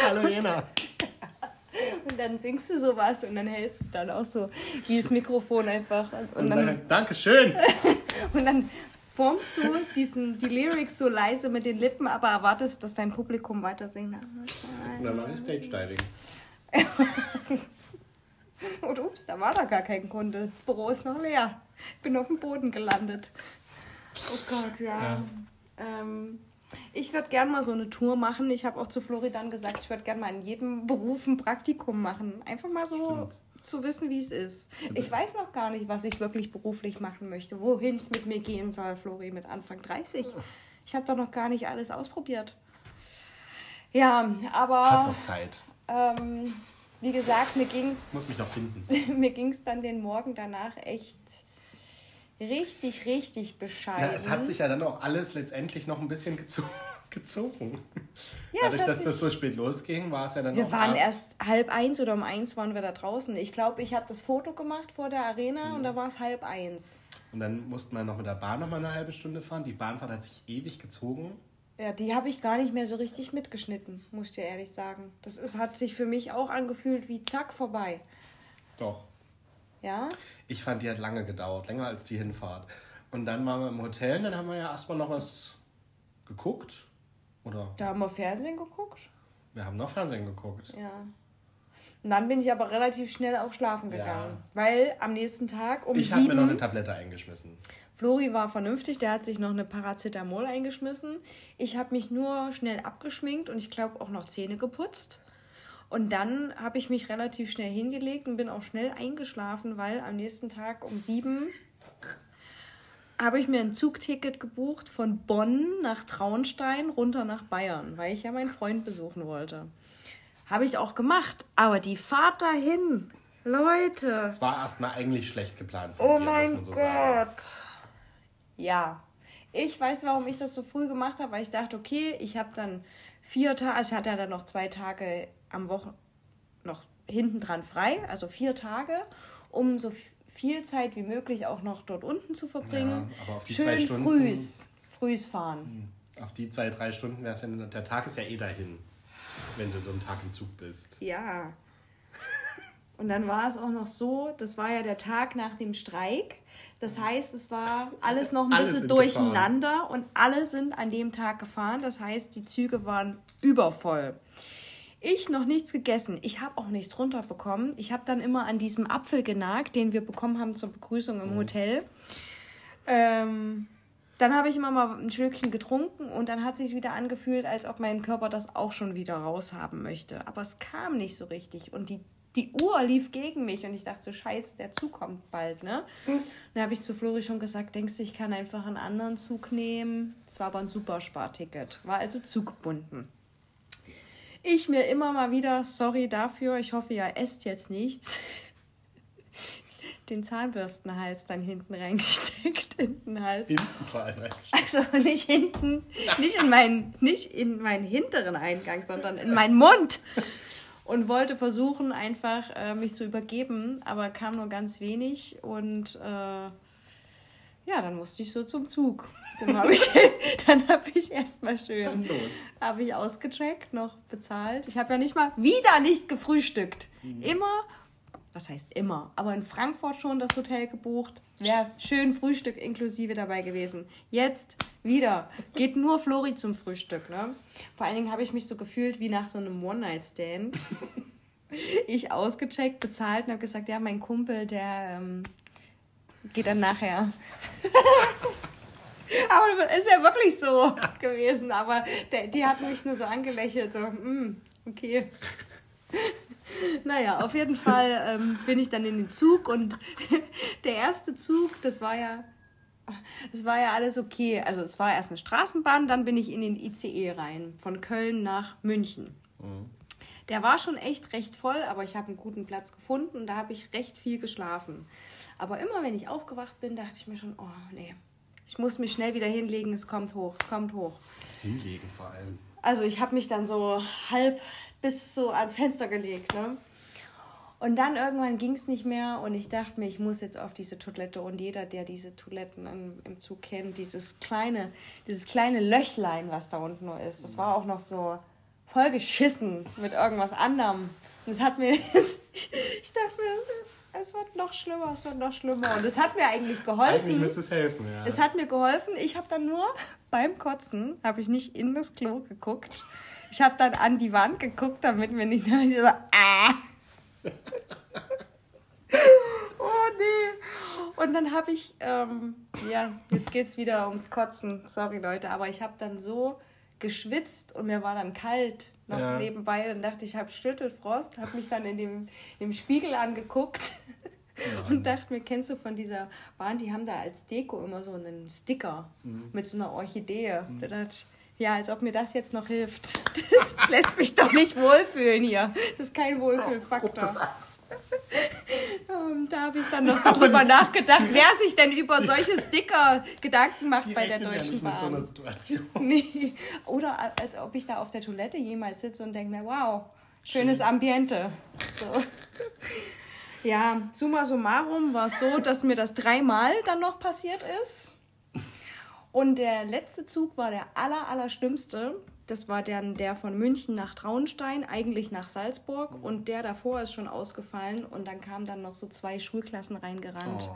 Hallo Jena. (laughs) Und dann singst du sowas und dann hältst du dann auch so dieses Mikrofon einfach. Und, und dann, dann Dankeschön. (laughs) und dann formst du diesen, die Lyrics so leise mit den Lippen, aber erwartest, dass dein Publikum weiter singt. Und dann mache ich Stage Diving. (laughs) Und ups, da war da gar kein Kunde. Das Büro ist noch leer. Ich bin auf dem Boden gelandet. Oh Gott, ja. ja. Ähm, ich würde gerne mal so eine Tour machen. Ich habe auch zu Florian gesagt, ich würde gerne mal in jedem Beruf ein Praktikum machen. Einfach mal so Stimmt zu wissen, wie es ist. Ich weiß noch gar nicht, was ich wirklich beruflich machen möchte, wohin es mit mir gehen soll, Flori, mit Anfang 30. Ich habe doch noch gar nicht alles ausprobiert. Ja, aber. Hat noch Zeit. Ähm, wie gesagt, mir ging es. Muss mich noch finden. (laughs) mir ging es dann den Morgen danach echt richtig, richtig bescheiden. Ja, es hat sich ja dann auch alles letztendlich noch ein bisschen gezogen gezogen. Ja, Dadurch, dass das so spät losging, war es ja dann Wir waren erst halb eins oder um eins waren wir da draußen. Ich glaube, ich habe das Foto gemacht vor der Arena mhm. und da war es halb eins. Und dann mussten wir noch mit der Bahn noch mal eine halbe Stunde fahren. Die Bahnfahrt hat sich ewig gezogen. Ja, die habe ich gar nicht mehr so richtig mitgeschnitten, muss ich dir ehrlich sagen. Das ist, hat sich für mich auch angefühlt wie zack vorbei. Doch. Ja? Ich fand, die hat lange gedauert, länger als die Hinfahrt. Und dann waren wir im Hotel und dann haben wir ja erstmal noch was geguckt. Oder? Da haben wir Fernsehen geguckt. Wir haben noch Fernsehen geguckt. Ja. Und dann bin ich aber relativ schnell auch schlafen gegangen. Ja. Weil am nächsten Tag um Ich habe mir noch eine Tablette eingeschmissen. Flori war vernünftig, der hat sich noch eine Paracetamol eingeschmissen. Ich habe mich nur schnell abgeschminkt und ich glaube auch noch Zähne geputzt. Und dann habe ich mich relativ schnell hingelegt und bin auch schnell eingeschlafen, weil am nächsten Tag um sieben habe ich mir ein Zugticket gebucht von Bonn nach Traunstein runter nach Bayern, weil ich ja meinen Freund besuchen wollte. Habe ich auch gemacht, aber die Fahrt dahin, Leute. Es war erstmal eigentlich schlecht geplant von oh dir, mein muss man so Gott. sagen. Ja, ich weiß, warum ich das so früh gemacht habe, weil ich dachte, okay, ich habe dann vier Tage, also ich hatte ja dann noch zwei Tage am Wochen noch hinten dran frei, also vier Tage, um so viel Zeit wie möglich auch noch dort unten zu verbringen. Ja, aber auf die Schön zwei Stunden. Frühs, frühs fahren. Hm. Auf die zwei, drei Stunden wäre es ja, der Tag ist ja eh dahin, wenn du so einen Tag im Zug bist. Ja. Und dann war es auch noch so, das war ja der Tag nach dem Streik. Das heißt, es war alles noch ein bisschen durcheinander gefahren. und alle sind an dem Tag gefahren. Das heißt, die Züge waren übervoll. Ich noch nichts gegessen. Ich habe auch nichts runterbekommen. Ich habe dann immer an diesem Apfel genagt, den wir bekommen haben zur Begrüßung im mhm. Hotel. Ähm, dann habe ich immer mal ein Schlückchen getrunken und dann hat sich wieder angefühlt, als ob mein Körper das auch schon wieder raushaben möchte. Aber es kam nicht so richtig und die, die Uhr lief gegen mich und ich dachte so, scheiße, der Zug kommt bald, ne? Mhm. Dann habe ich zu Flori schon gesagt, denkst du, ich kann einfach einen anderen Zug nehmen? Es war aber ein Supersparticket, war also zuggebunden. Ich mir immer mal wieder, sorry dafür, ich hoffe, ihr esst jetzt nichts den Zahnbürstenhals dann hinten reingesteckt. In den Hals. Hinten vor allem Also nicht hinten, (laughs) nicht in, meinen, nicht in meinen hinteren Eingang, sondern in meinen Mund. Und wollte versuchen, einfach äh, mich zu übergeben, aber kam nur ganz wenig. Und äh, ja, dann musste ich so zum Zug. Dann habe ich, (laughs) hab ich erstmal schön hab ich ausgecheckt, noch bezahlt. Ich habe ja nicht mal wieder nicht gefrühstückt. Mhm. Immer was heißt immer, aber in Frankfurt schon das Hotel gebucht. Wäre schön Frühstück inklusive dabei gewesen. Jetzt wieder. Geht nur Flori zum Frühstück, ne? Vor allen Dingen habe ich mich so gefühlt wie nach so einem One-Night-Stand. (laughs) ich ausgecheckt, bezahlt und habe gesagt, ja, mein Kumpel, der ähm, geht dann nachher. (laughs) aber ist ja wirklich so gewesen. Aber der, die hat mich nur so angelächelt, so, mm, okay. (laughs) Naja, auf jeden Fall ähm, bin ich dann in den Zug und (laughs) der erste Zug, das war ja, das war ja alles okay. Also es war erst eine Straßenbahn, dann bin ich in den ICE rein, von Köln nach München. Mhm. Der war schon echt recht voll, aber ich habe einen guten Platz gefunden und da habe ich recht viel geschlafen. Aber immer wenn ich aufgewacht bin, dachte ich mir schon, oh nee, ich muss mich schnell wieder hinlegen, es kommt hoch, es kommt hoch. Hinlegen vor allem. Also ich habe mich dann so halb bis so ans Fenster gelegt. Ne? Und dann irgendwann ging es nicht mehr und ich dachte mir, ich muss jetzt auf diese Toilette. Und jeder, der diese Toiletten im, im Zug kennt, dieses kleine, dieses kleine Löchlein, was da unten nur ist, das war auch noch so voll geschissen mit irgendwas anderem. Und es hat mir, (laughs) ich dachte mir, es wird noch schlimmer, es wird noch schlimmer. Und es hat mir eigentlich geholfen. Eigentlich müsste es helfen, ja. Es hat mir geholfen. Ich habe dann nur beim Kotzen, habe ich nicht in das Klo geguckt, ich habe dann an die Wand geguckt, damit mir nicht so, ah. (laughs) oh nee. Und dann habe ich, ähm, ja, jetzt geht es wieder ums Kotzen. Sorry Leute, aber ich habe dann so geschwitzt und mir war dann kalt noch ja. nebenbei. Dann dachte ich, habe Stüttelfrost, habe mich dann in dem, im Spiegel angeguckt. Ja. Und dachte mir, kennst du von dieser Bahn, die haben da als Deko immer so einen Sticker mhm. mit so einer Orchidee. Mhm. Da dachte ich, ja, als ob mir das jetzt noch hilft. (laughs) Das lässt mich doch nicht wohlfühlen hier. Das ist kein Wohlfühlfaktor. Ähm, da habe ich dann noch so drüber nachgedacht, wer sich denn über solche Sticker Gedanken macht bei der Deutschen ja Bahn. So. (laughs) Nee. Oder als ob ich da auf der Toilette jemals sitze und denke mir, wow, schönes Schön. Ambiente. So. Ja, summa summarum war es so, dass mir das dreimal dann noch passiert ist. Und der letzte Zug war der aller, aller schlimmste. Das war dann der von München nach Traunstein, eigentlich nach Salzburg. Mhm. Und der davor ist schon ausgefallen. Und dann kamen dann noch so zwei Schulklassen reingerannt. Oh.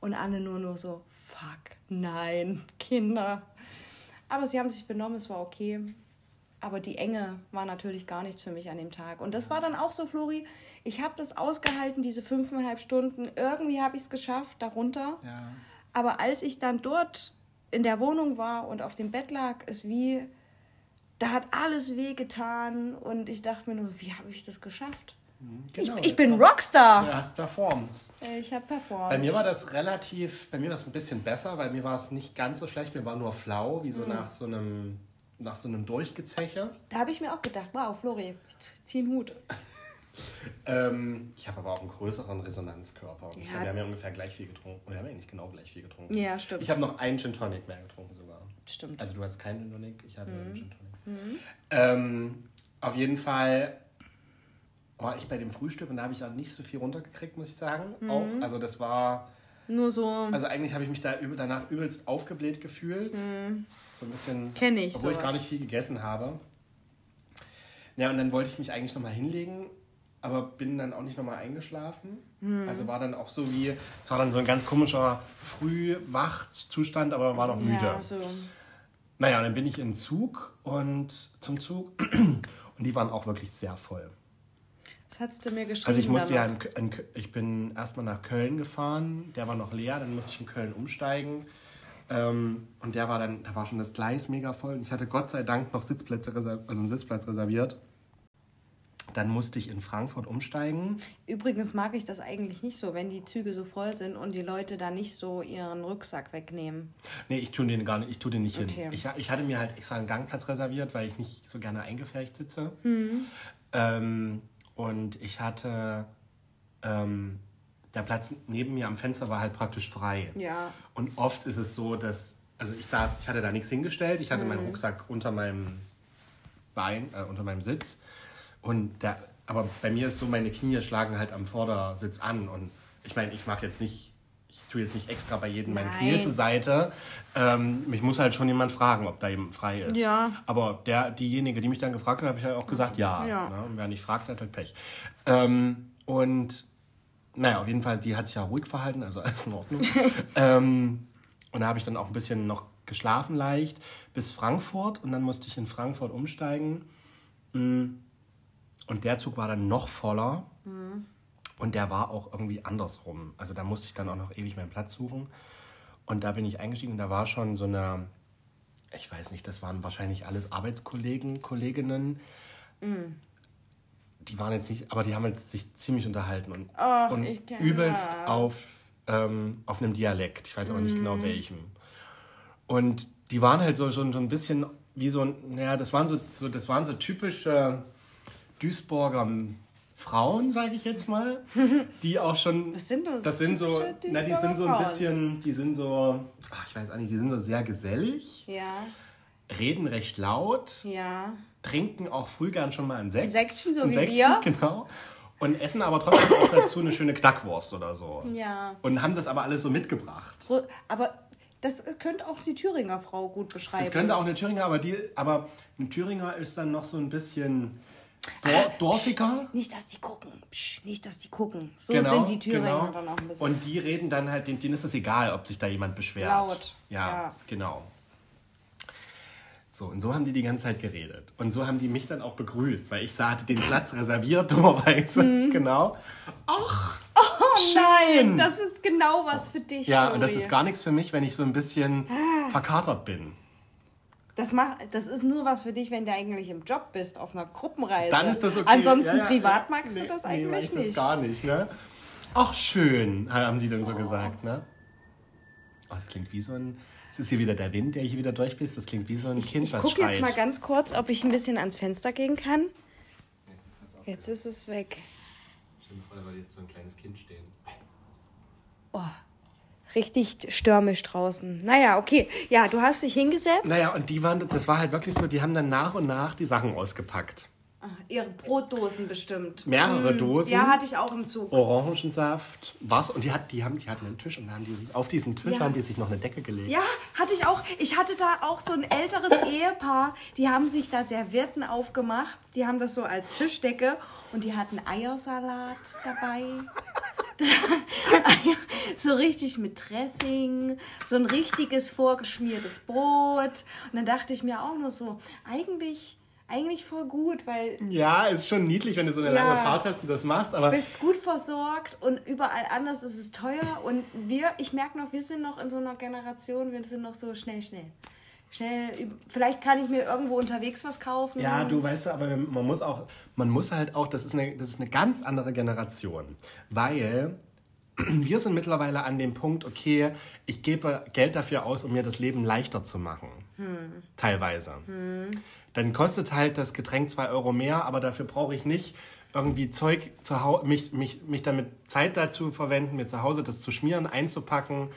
Und alle nur, nur so, fuck, nein, Kinder. Aber sie haben sich benommen, es war okay. Aber die Enge war natürlich gar nichts für mich an dem Tag. Und das war dann auch so, Flori, ich habe das ausgehalten, diese fünfeinhalb Stunden. Irgendwie habe ich es geschafft, darunter. Ja. Aber als ich dann dort in der Wohnung war und auf dem Bett lag, ist wie, da hat alles wehgetan und ich dachte mir nur, wie habe ich das geschafft? Mhm, genau, ich, ich bin Rockstar. Du hast performt. Ich habe performt. Bei mir war das relativ, bei mir war es ein bisschen besser, weil mir war es nicht ganz so schlecht, mir war nur flau, wie so mhm. nach so einem nach so einem Durchgezeche. Da habe ich mir auch gedacht, wow, Flori, ich ziehe einen Hut. (laughs) ähm, ich habe aber auch einen größeren Resonanzkörper. Und ja. wir haben ja ungefähr gleich viel getrunken. Und wir haben eigentlich genau gleich viel getrunken. Ja, stimmt. Ich habe noch einen Gin Tonic mehr getrunken sogar. Stimmt. Also du hast keinen Gin Tonic, ich hatte mhm. einen Gin Tonic. Mhm. Ähm, auf jeden Fall war ich bei dem Frühstück und da habe ich auch nicht so viel runtergekriegt, muss ich sagen. Mhm. Auf, also das war... Nur so... Also eigentlich habe ich mich da danach übelst aufgebläht gefühlt. Mhm. So ein bisschen... Kenne ich Obwohl sowas. ich gar nicht viel gegessen habe. Ja, und dann wollte ich mich eigentlich nochmal hinlegen aber bin dann auch nicht nochmal eingeschlafen. Hm. Also war dann auch so wie, es war dann so ein ganz komischer Frühwachzustand, aber war noch müde. Ja, so. Naja, dann bin ich in den Zug und zum Zug (clears throat) und die waren auch wirklich sehr voll. Das hast du mir geschrieben. Also ich musste ja, in, in, ich bin erstmal nach Köln gefahren, der war noch leer, dann musste ich in Köln umsteigen. Ähm, und der war dann, da war schon das Gleis mega voll. Und ich hatte Gott sei Dank noch Sitzplätze also einen Sitzplatz reserviert. Dann musste ich in Frankfurt umsteigen. Übrigens mag ich das eigentlich nicht so, wenn die Züge so voll sind und die Leute da nicht so ihren Rücksack wegnehmen. Nee, ich tue den gar nicht, ich tue den nicht okay. hin. Ich, ich hatte mir halt extra einen Gangplatz reserviert, weil ich nicht so gerne eingefärbt sitze. Mhm. Ähm, und ich hatte ähm, der Platz neben mir am Fenster war halt praktisch frei. Ja. Und oft ist es so, dass, also ich saß, ich hatte da nichts hingestellt, ich hatte mhm. meinen Rucksack unter meinem Bein, äh, unter meinem Sitz. Und der, aber bei mir ist so, meine Knie schlagen halt am Vordersitz an. Und ich meine, ich mache jetzt nicht, ich tue jetzt nicht extra bei jedem meine Knie zur Seite. Ähm, mich muss halt schon jemand fragen, ob da jemand frei ist. Ja. Aber der, diejenige, die mich dann gefragt hat, habe ich halt auch gesagt, ja. ja. Ne? Und wer nicht fragt, hat halt Pech. Ähm, und naja, auf jeden Fall, die hat sich ja ruhig verhalten, also alles in Ordnung. (laughs) ähm, und da habe ich dann auch ein bisschen noch geschlafen leicht bis Frankfurt und dann musste ich in Frankfurt umsteigen. Mm. Und der Zug war dann noch voller mhm. und der war auch irgendwie andersrum. Also da musste ich dann auch noch ewig meinen Platz suchen. Und da bin ich eingestiegen und da war schon so eine, ich weiß nicht, das waren wahrscheinlich alles Arbeitskollegen, Kolleginnen. Mhm die waren jetzt nicht, aber die haben sich ziemlich unterhalten und, Och, und übelst auf, ähm, auf einem Dialekt. Ich weiß aber nicht genau mhm. welchem. Und die waren halt so schon so ein bisschen wie so ein, naja, das waren so, so, das waren so typische Duisburger Frauen, sage ich jetzt mal, (laughs) die auch schon. Was sind das? Das sind so, na, die sind so ein bisschen, die sind so, ach, ich weiß auch nicht, die sind so sehr gesellig. Ja. Reden recht laut. Ja trinken auch früh gern schon mal ein Sekt. Ein Sektchen, so ein wie Sektchen, wir. (laughs) genau. Und essen aber trotzdem auch dazu eine schöne Knackwurst oder so. Ja. Und haben das aber alles so mitgebracht. Aber das könnte auch die Thüringer Frau gut beschreiben. Das könnte auch eine Thüringer, aber, die, aber ein Thüringer ist dann noch so ein bisschen Dor dorfiger. Nicht, dass die gucken. Psch, nicht, dass die gucken. So genau, sind die Thüringer genau. dann auch ein bisschen. Und die reden dann halt, denen ist es egal, ob sich da jemand beschwert. Laut. Ja, ja. genau. So, und so haben die die ganze Zeit geredet. Und so haben die mich dann auch begrüßt, weil ich sah, hatte den Platz reserviert, (laughs) dummerweise. Mhm. Genau. Ach, oh nein, das ist genau was für dich. Ja, Uri. und das ist gar nichts für mich, wenn ich so ein bisschen ah. verkatert bin. Das, macht, das ist nur was für dich, wenn du eigentlich im Job bist, auf einer Gruppenreise. Dann ist das okay. Ansonsten ja, ja, privat magst nee, du das eigentlich nee, ich nicht. das gar nicht, ne? Ach, schön, haben die dann so oh. gesagt, ne? Oh, das klingt wie so ein es ist hier wieder der Wind, der hier wieder durchbläst. Das klingt wie so ein ich, Kind, ich was schreit. Ich gucke jetzt mal ganz kurz, ob ich ein bisschen ans Fenster gehen kann. Jetzt ist, jetzt ist es weg. Stell dir vor, da würde jetzt so ein kleines Kind stehen. Oh, richtig stürmisch draußen. Naja, okay. Ja, du hast dich hingesetzt. Naja, und die waren, das war halt wirklich so, die haben dann nach und nach die Sachen ausgepackt. Ah, ihre Brotdosen bestimmt. Mehrere hm, Dosen. Ja, hatte ich auch im Zug. Orangensaft, was? Und die, hat, die, haben, die hatten einen Tisch und haben die sich, auf diesen Tisch ja. haben die sich noch eine Decke gelegt. Ja, hatte ich auch. Ich hatte da auch so ein älteres Ehepaar, die haben sich da Servietten aufgemacht. Die haben das so als Tischdecke und die hatten Eiersalat dabei. (laughs) (laughs) so richtig mit Dressing, so ein richtiges vorgeschmiertes Brot. Und dann dachte ich mir auch nur so, eigentlich eigentlich voll gut, weil. Ja, ist schon niedlich, wenn du so eine ja, lange Fahrt hast und das machst, aber. Bist gut versorgt und überall anders ist es teuer. Und wir, ich merke noch, wir sind noch in so einer Generation, wir sind noch so schnell, schnell. Schnell, vielleicht kann ich mir irgendwo unterwegs was kaufen. Ja, du weißt du, aber man muss auch, man muss halt auch, das ist eine, das ist eine ganz andere Generation. Weil (clears throat) wir sind mittlerweile an dem Punkt, okay, ich gebe Geld dafür aus, um mir das Leben leichter zu machen. Hm. Teilweise. Hm dann kostet halt das Getränk zwei Euro mehr, aber dafür brauche ich nicht irgendwie Zeug zu Hause, mich, mich, mich damit Zeit dazu verwenden, mir zu Hause das zu schmieren, einzupacken.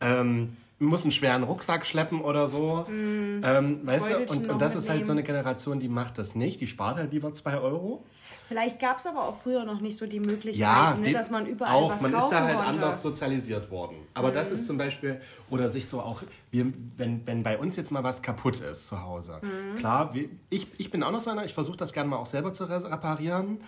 Ähm, muss einen schweren Rucksack schleppen oder so. Mm, ähm, weißt du? Und, und das ist halt so eine Generation, die macht das nicht. Die spart halt lieber zwei Euro. Vielleicht gab es aber auch früher noch nicht so die Möglichkeit, ja, ne, dass man überall auch, was man kaufen ist da halt konnte. anders sozialisiert worden. Aber mhm. das ist zum Beispiel, oder sich so auch, wir, wenn, wenn bei uns jetzt mal was kaputt ist zu Hause. Mhm. Klar, ich, ich bin auch noch so einer, ich versuche das gerne mal auch selber zu reparieren.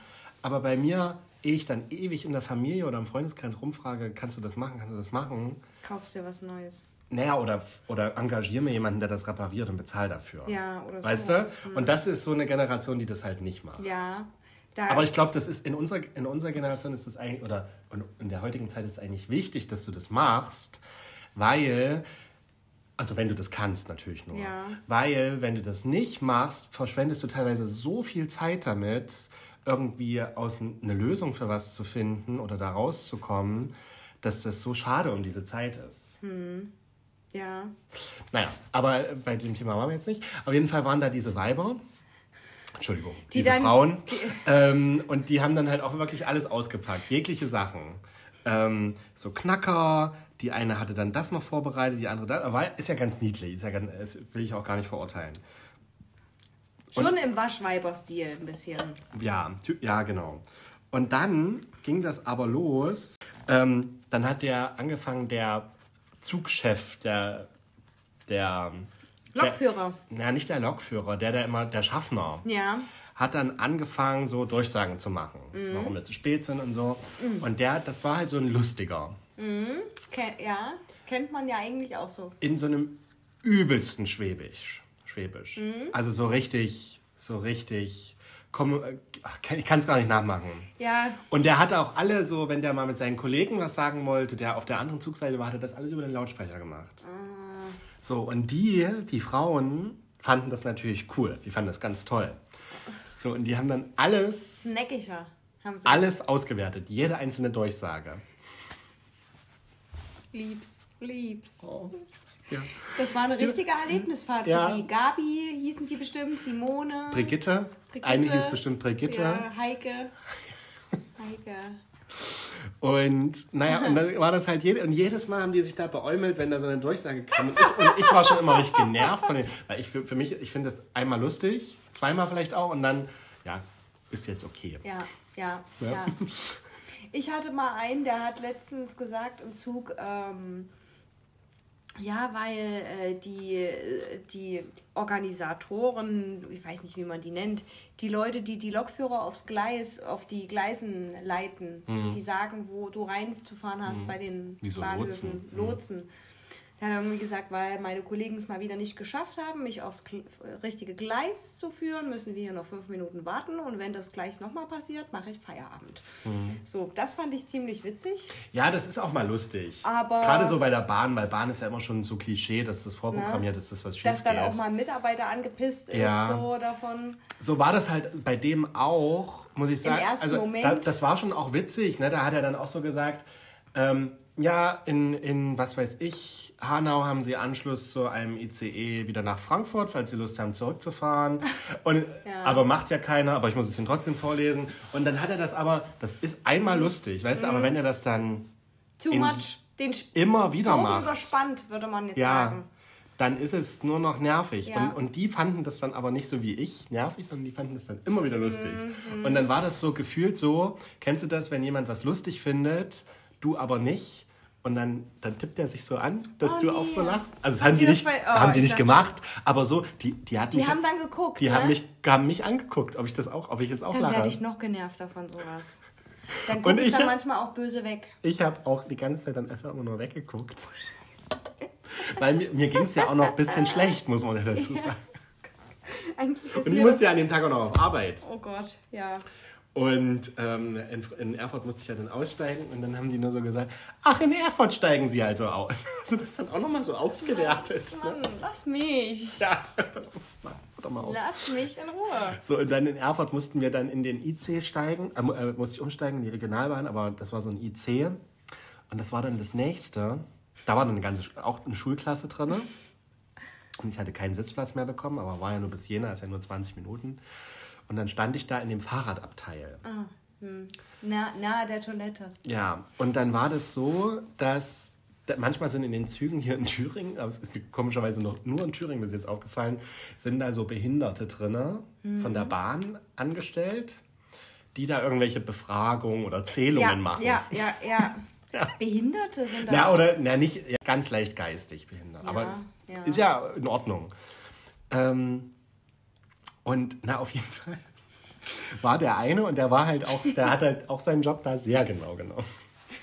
Aber bei mir, ehe ich dann ewig in der Familie oder im Freundeskreis rumfrage, kannst du das machen, kannst du das machen? Kaufst dir was Neues. Naja, oder, oder engagiere mir jemanden, der das repariert und bezahle dafür. Ja, oder so. Weißt du? Mhm. Und das ist so eine Generation, die das halt nicht macht. Ja. Aber ich glaube, das ist in unserer, in unserer Generation ist das eigentlich, oder in der heutigen Zeit ist es eigentlich wichtig, dass du das machst, weil Also wenn du das kannst, natürlich nur. Ja. Weil wenn du das nicht machst, verschwendest du teilweise so viel Zeit damit, irgendwie aus eine Lösung für was zu finden oder da rauszukommen, dass das so schade um diese Zeit ist. Ja. Naja, aber bei dem Thema waren wir jetzt nicht. Auf jeden Fall waren da diese Weiber. Entschuldigung, Die diese dann- Frauen. Ähm, und die haben dann halt auch wirklich alles ausgepackt. Jegliche Sachen. Ähm, so Knacker. Die eine hatte dann das noch vorbereitet, die andere das. Aber ist ja ganz niedlich. Ist ja ganz, das will ich auch gar nicht verurteilen. Schon im Waschweiber-Stil ein bisschen. Ja, ja, genau. Und dann ging das aber los. Ähm, dann hat der angefangen, der Zugchef, der, der Lokführer. Der, na, nicht der Lokführer, der, der immer, der Schaffner. Ja. Hat dann angefangen, so Durchsagen zu machen, warum wir zu spät sind und so. Und der, das war halt so ein lustiger. Ke ja. Kennt man ja eigentlich auch so. In so einem übelsten Schwäbisch. Schwäbisch. Also so richtig, so richtig. Komm, äh, ich kann es gar nicht nachmachen. Ja. Und der hatte auch alle so, wenn der mal mit seinen Kollegen was sagen wollte, der auf der anderen Zugseite war, hat er das alles über den Lautsprecher gemacht. So, und die, die Frauen, fanden das natürlich cool. Die fanden das ganz toll. So, und die haben dann alles, Snackischer haben sie. alles ausgewertet. Jede einzelne Durchsage. Liebs. Liebs. Oh, ich dir. Das war eine richtige Erlebnisfahrt Ja. für die. Gabi hießen die bestimmt, Simone. Brigitte. Brigitte. Eine hieß bestimmt Brigitte. Ja, Heike. Heike. Und naja, und dann war das halt jede, und jedes Mal haben die sich da beäumelt, wenn da so eine Durchsage kam. Und ich, und ich war schon immer richtig genervt von den, weil ich für, für mich, ich finde das einmal lustig, zweimal vielleicht auch und dann, ja, ist jetzt okay. Ja, ja, Ja. ja. Ich hatte mal einen, der hat letztens gesagt im Zug, ähm, ja, weil äh, die, die Organisatoren, ich weiß nicht, wie man die nennt, die Leute, die die Lokführer aufs Gleis, auf die Gleisen leiten, die sagen, wo du reinzufahren hast bei den Mhm. Wie so Bahnhöfen, Lotsen. Mhm. Der hat irgendwie gesagt, weil meine Kollegen es mal wieder nicht geschafft haben, mich aufs richtige Gleis zu führen, müssen wir hier noch fünf Minuten warten und wenn das gleich nochmal passiert, mache ich Feierabend. Mhm. So, das fand ich ziemlich witzig. Ja, das ist auch mal lustig. Aber- Gerade so bei der Bahn, weil Bahn ist ja immer schon so Klischee, dass das vorprogrammiert ist, dass was schief Dass dann geht. auch mal ein Mitarbeiter angepisst ist, Ja. so davon. So war das halt bei dem auch, muss ich sagen. ersten also, Moment. Da, das war schon auch witzig, ne? Da hat er dann auch so gesagt, ähm, ja, in, in, was weiß ich, Hanau haben sie Anschluss zu einem ICE wieder nach Frankfurt, falls sie Lust haben, zurückzufahren. (laughs) Und, Ja. Aber macht ja keiner, aber ich muss es ihm trotzdem vorlesen. Und dann hat er das aber, das ist einmal lustig, weißt du, aber wenn er das dann Too In- much. Den immer wieder Sprung macht. überspannt, würde man jetzt Ja, sagen. dann ist es nur noch nervig. Ja. Und, und die fanden das dann aber nicht so wie ich nervig, sondern die fanden das dann immer wieder lustig. Mhm, Und dann war das so gefühlt so, kennst du das, wenn jemand was lustig findet, du aber nicht? Und dann, dann tippt er sich so an, dass Oh, du nee. auch so lachst. Also das haben die die nicht, bei- oh, haben die ich nicht gemacht, aber so, die, die hatten Die mich, haben dann geguckt. die ne? haben mich, haben mich angeguckt, ob ich das auch, ob ich jetzt auch Dann lache. werde ich noch genervter von sowas. (laughs) Dann gucke ich ich dann hab- manchmal auch böse weg. Ich habe auch die ganze Zeit dann einfach immer nur weggeguckt. (laughs) Weil mir, mir ging es ja auch noch ein bisschen schlecht, muss man ja dazu sagen. (laughs) Ist Und ich musste ja an dem Tag auch noch auf Arbeit. Oh Gott, ja. Und ähm, in, in Erfurt musste ich ja dann aussteigen und dann haben die nur so gesagt, ach, in Erfurt steigen sie also aus. (laughs) Also das ist dann auch nochmal so ausgewertet. Ne? Mann, lass mich. (laughs) Ja, doch mal auf. Lass mich in Ruhe. So, und dann in Erfurt mussten wir dann in den IC steigen, äh, äh, musste ich umsteigen in die Regionalbahn, aber das war so ein IC. Und das war dann das nächste. Da war dann eine ganze, auch eine Schulklasse drin. (laughs) Und ich hatte keinen Sitzplatz mehr bekommen, aber war ja nur bis Jena, ist ja nur 20 Minuten. Und dann stand ich da in dem Fahrradabteil. Na, nahe der Toilette. Ja, und dann war das so, dass da, manchmal sind in den Zügen hier in Thüringen, aber es ist komischerweise noch nur in Thüringen bis jetzt aufgefallen, sind da so Behinderte drin von der Bahn angestellt, die da irgendwelche Befragungen oder Zählungen Ja, machen. ja, ja, ja. (laughs) Ja. Behinderte sind das. Na, oder na, nicht ja, ganz leicht geistig behindert, aber ja. ist ja in Ordnung. Ähm, und na, auf jeden Fall (laughs) war der eine und der war halt auch, der hat halt auch seinen Job da sehr genau genommen.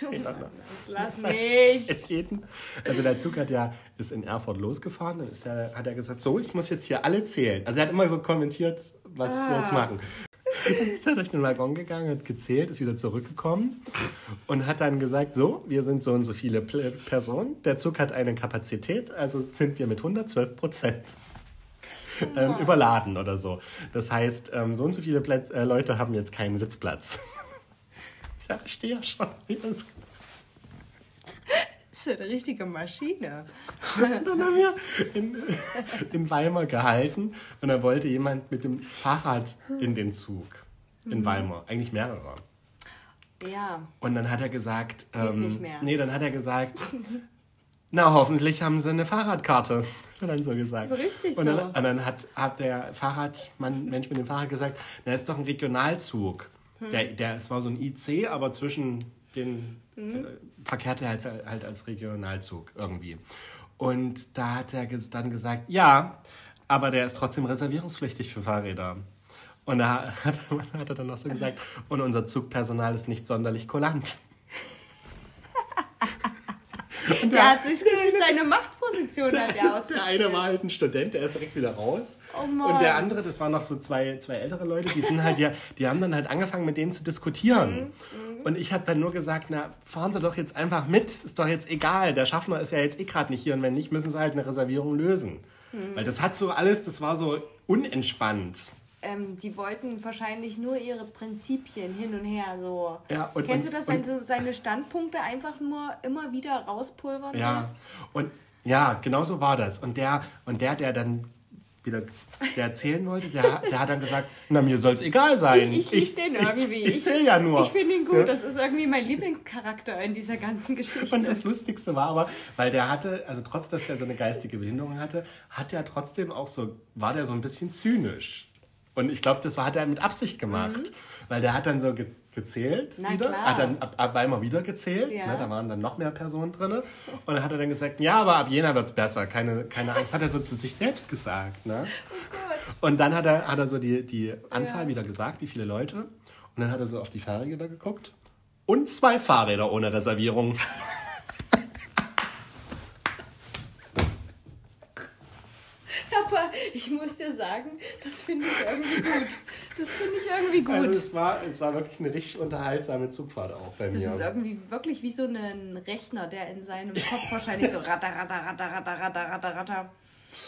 (laughs) Lass mich. Jeden. Also der Zug hat ja, ist in Erfurt losgefahren, dann ist er, hat er gesagt, so, ich muss jetzt hier alle zählen. Also er hat immer so kommentiert, was wir jetzt machen. Dann ist er durch den Waggon gegangen, hat gezählt, ist wieder zurückgekommen und hat dann gesagt, so, wir sind so und so viele Personen, der Zug hat eine Kapazität, also sind wir mit 112 Prozent (laughs) ähm, überladen oder so. Das heißt, ähm, so und so viele Plätz, äh, Leute haben jetzt keinen Sitzplatz. (laughs) ich stehe ja schon. Das ist ja eine richtige Maschine. (laughs) dann haben wir in, in Weimar gehalten und da wollte jemand mit dem Fahrrad in den Zug. In mhm. Weimar. Eigentlich mehrere. Ja. Und dann hat er gesagt, ähm, nicht mehr. nee, dann hat er gesagt, na, hoffentlich haben sie eine Fahrradkarte, er dann so gesagt. So richtig und dann, so. Und dann hat, hat der Fahrradmann, Mensch mit dem Fahrrad gesagt, na, ist doch ein Regionalzug. Hm. Der, der, es war so ein IC, aber zwischen den mhm. äh, verkehrte halt, halt als Regionalzug irgendwie. Und da hat er dann gesagt, ja, aber der ist trotzdem reservierungspflichtig für Fahrräder. Und da hat, (laughs) hat er dann noch so gesagt, und unser Zugpersonal ist nicht sonderlich kulant. Der, der, hat sich seine Machtposition der, halt ja Der eine war halt ein Student, der ist direkt wieder raus. Oh und der andere, das waren noch so zwei, zwei ältere Leute, die sind halt ja, die haben dann halt angefangen mit denen zu diskutieren. Mhm. mhm. Und ich habe dann nur gesagt, na, fahren Sie doch jetzt einfach mit, ist doch jetzt egal, der Schaffner ist ja jetzt eh gerade nicht hier und wenn nicht, müssen Sie halt eine Reservierung lösen. Mhm. Weil das hat so alles, das war so unentspannt ähm, die wollten wahrscheinlich nur ihre Prinzipien hin und her so. Ja, und, Kennst und, du das, wenn du seine Standpunkte einfach nur immer wieder rauspulvern ja, willst? Und ja, genau so war das. Und der, und der, der dann wieder der erzählen wollte, der, der hat dann gesagt, na mir soll es egal sein. Ich, ich liebe den irgendwie. Ich, ich zähle ja nur. Ich finde ihn gut. Ja? Das ist irgendwie mein Lieblingscharakter in dieser ganzen Geschichte. Und das Lustigste war aber, weil der hatte, also trotz, dass er so eine geistige Behinderung hatte, hat er trotzdem auch so, war der so ein bisschen zynisch. Und ich glaube, das war, hat er mit Absicht gemacht, mhm. weil der hat dann so ge gezählt Na, wieder, klar. hat dann ab, ab einmal wieder gezählt, ja. ne, da waren dann noch mehr Personen drin und dann hat er dann gesagt, ja, aber ab Jena wird es besser, keine, keine Angst, hat er so zu sich selbst gesagt. Ne? Oh und dann hat er, hat er so die, die Anzahl ja. wieder gesagt, wie viele Leute und dann hat er so auf die Fahrräder geguckt und zwei Fahrräder ohne Reservierung. Aber ich muss dir sagen, das finde ich irgendwie gut. Das finde ich irgendwie gut. Also es war, es war wirklich eine richtig unterhaltsame Zugfahrt auch bei mir. Das ist irgendwie wirklich wie so ein Rechner, der in seinem Kopf wahrscheinlich so ratter, ratter, ratter, ratter, ratter, ratter, ratter.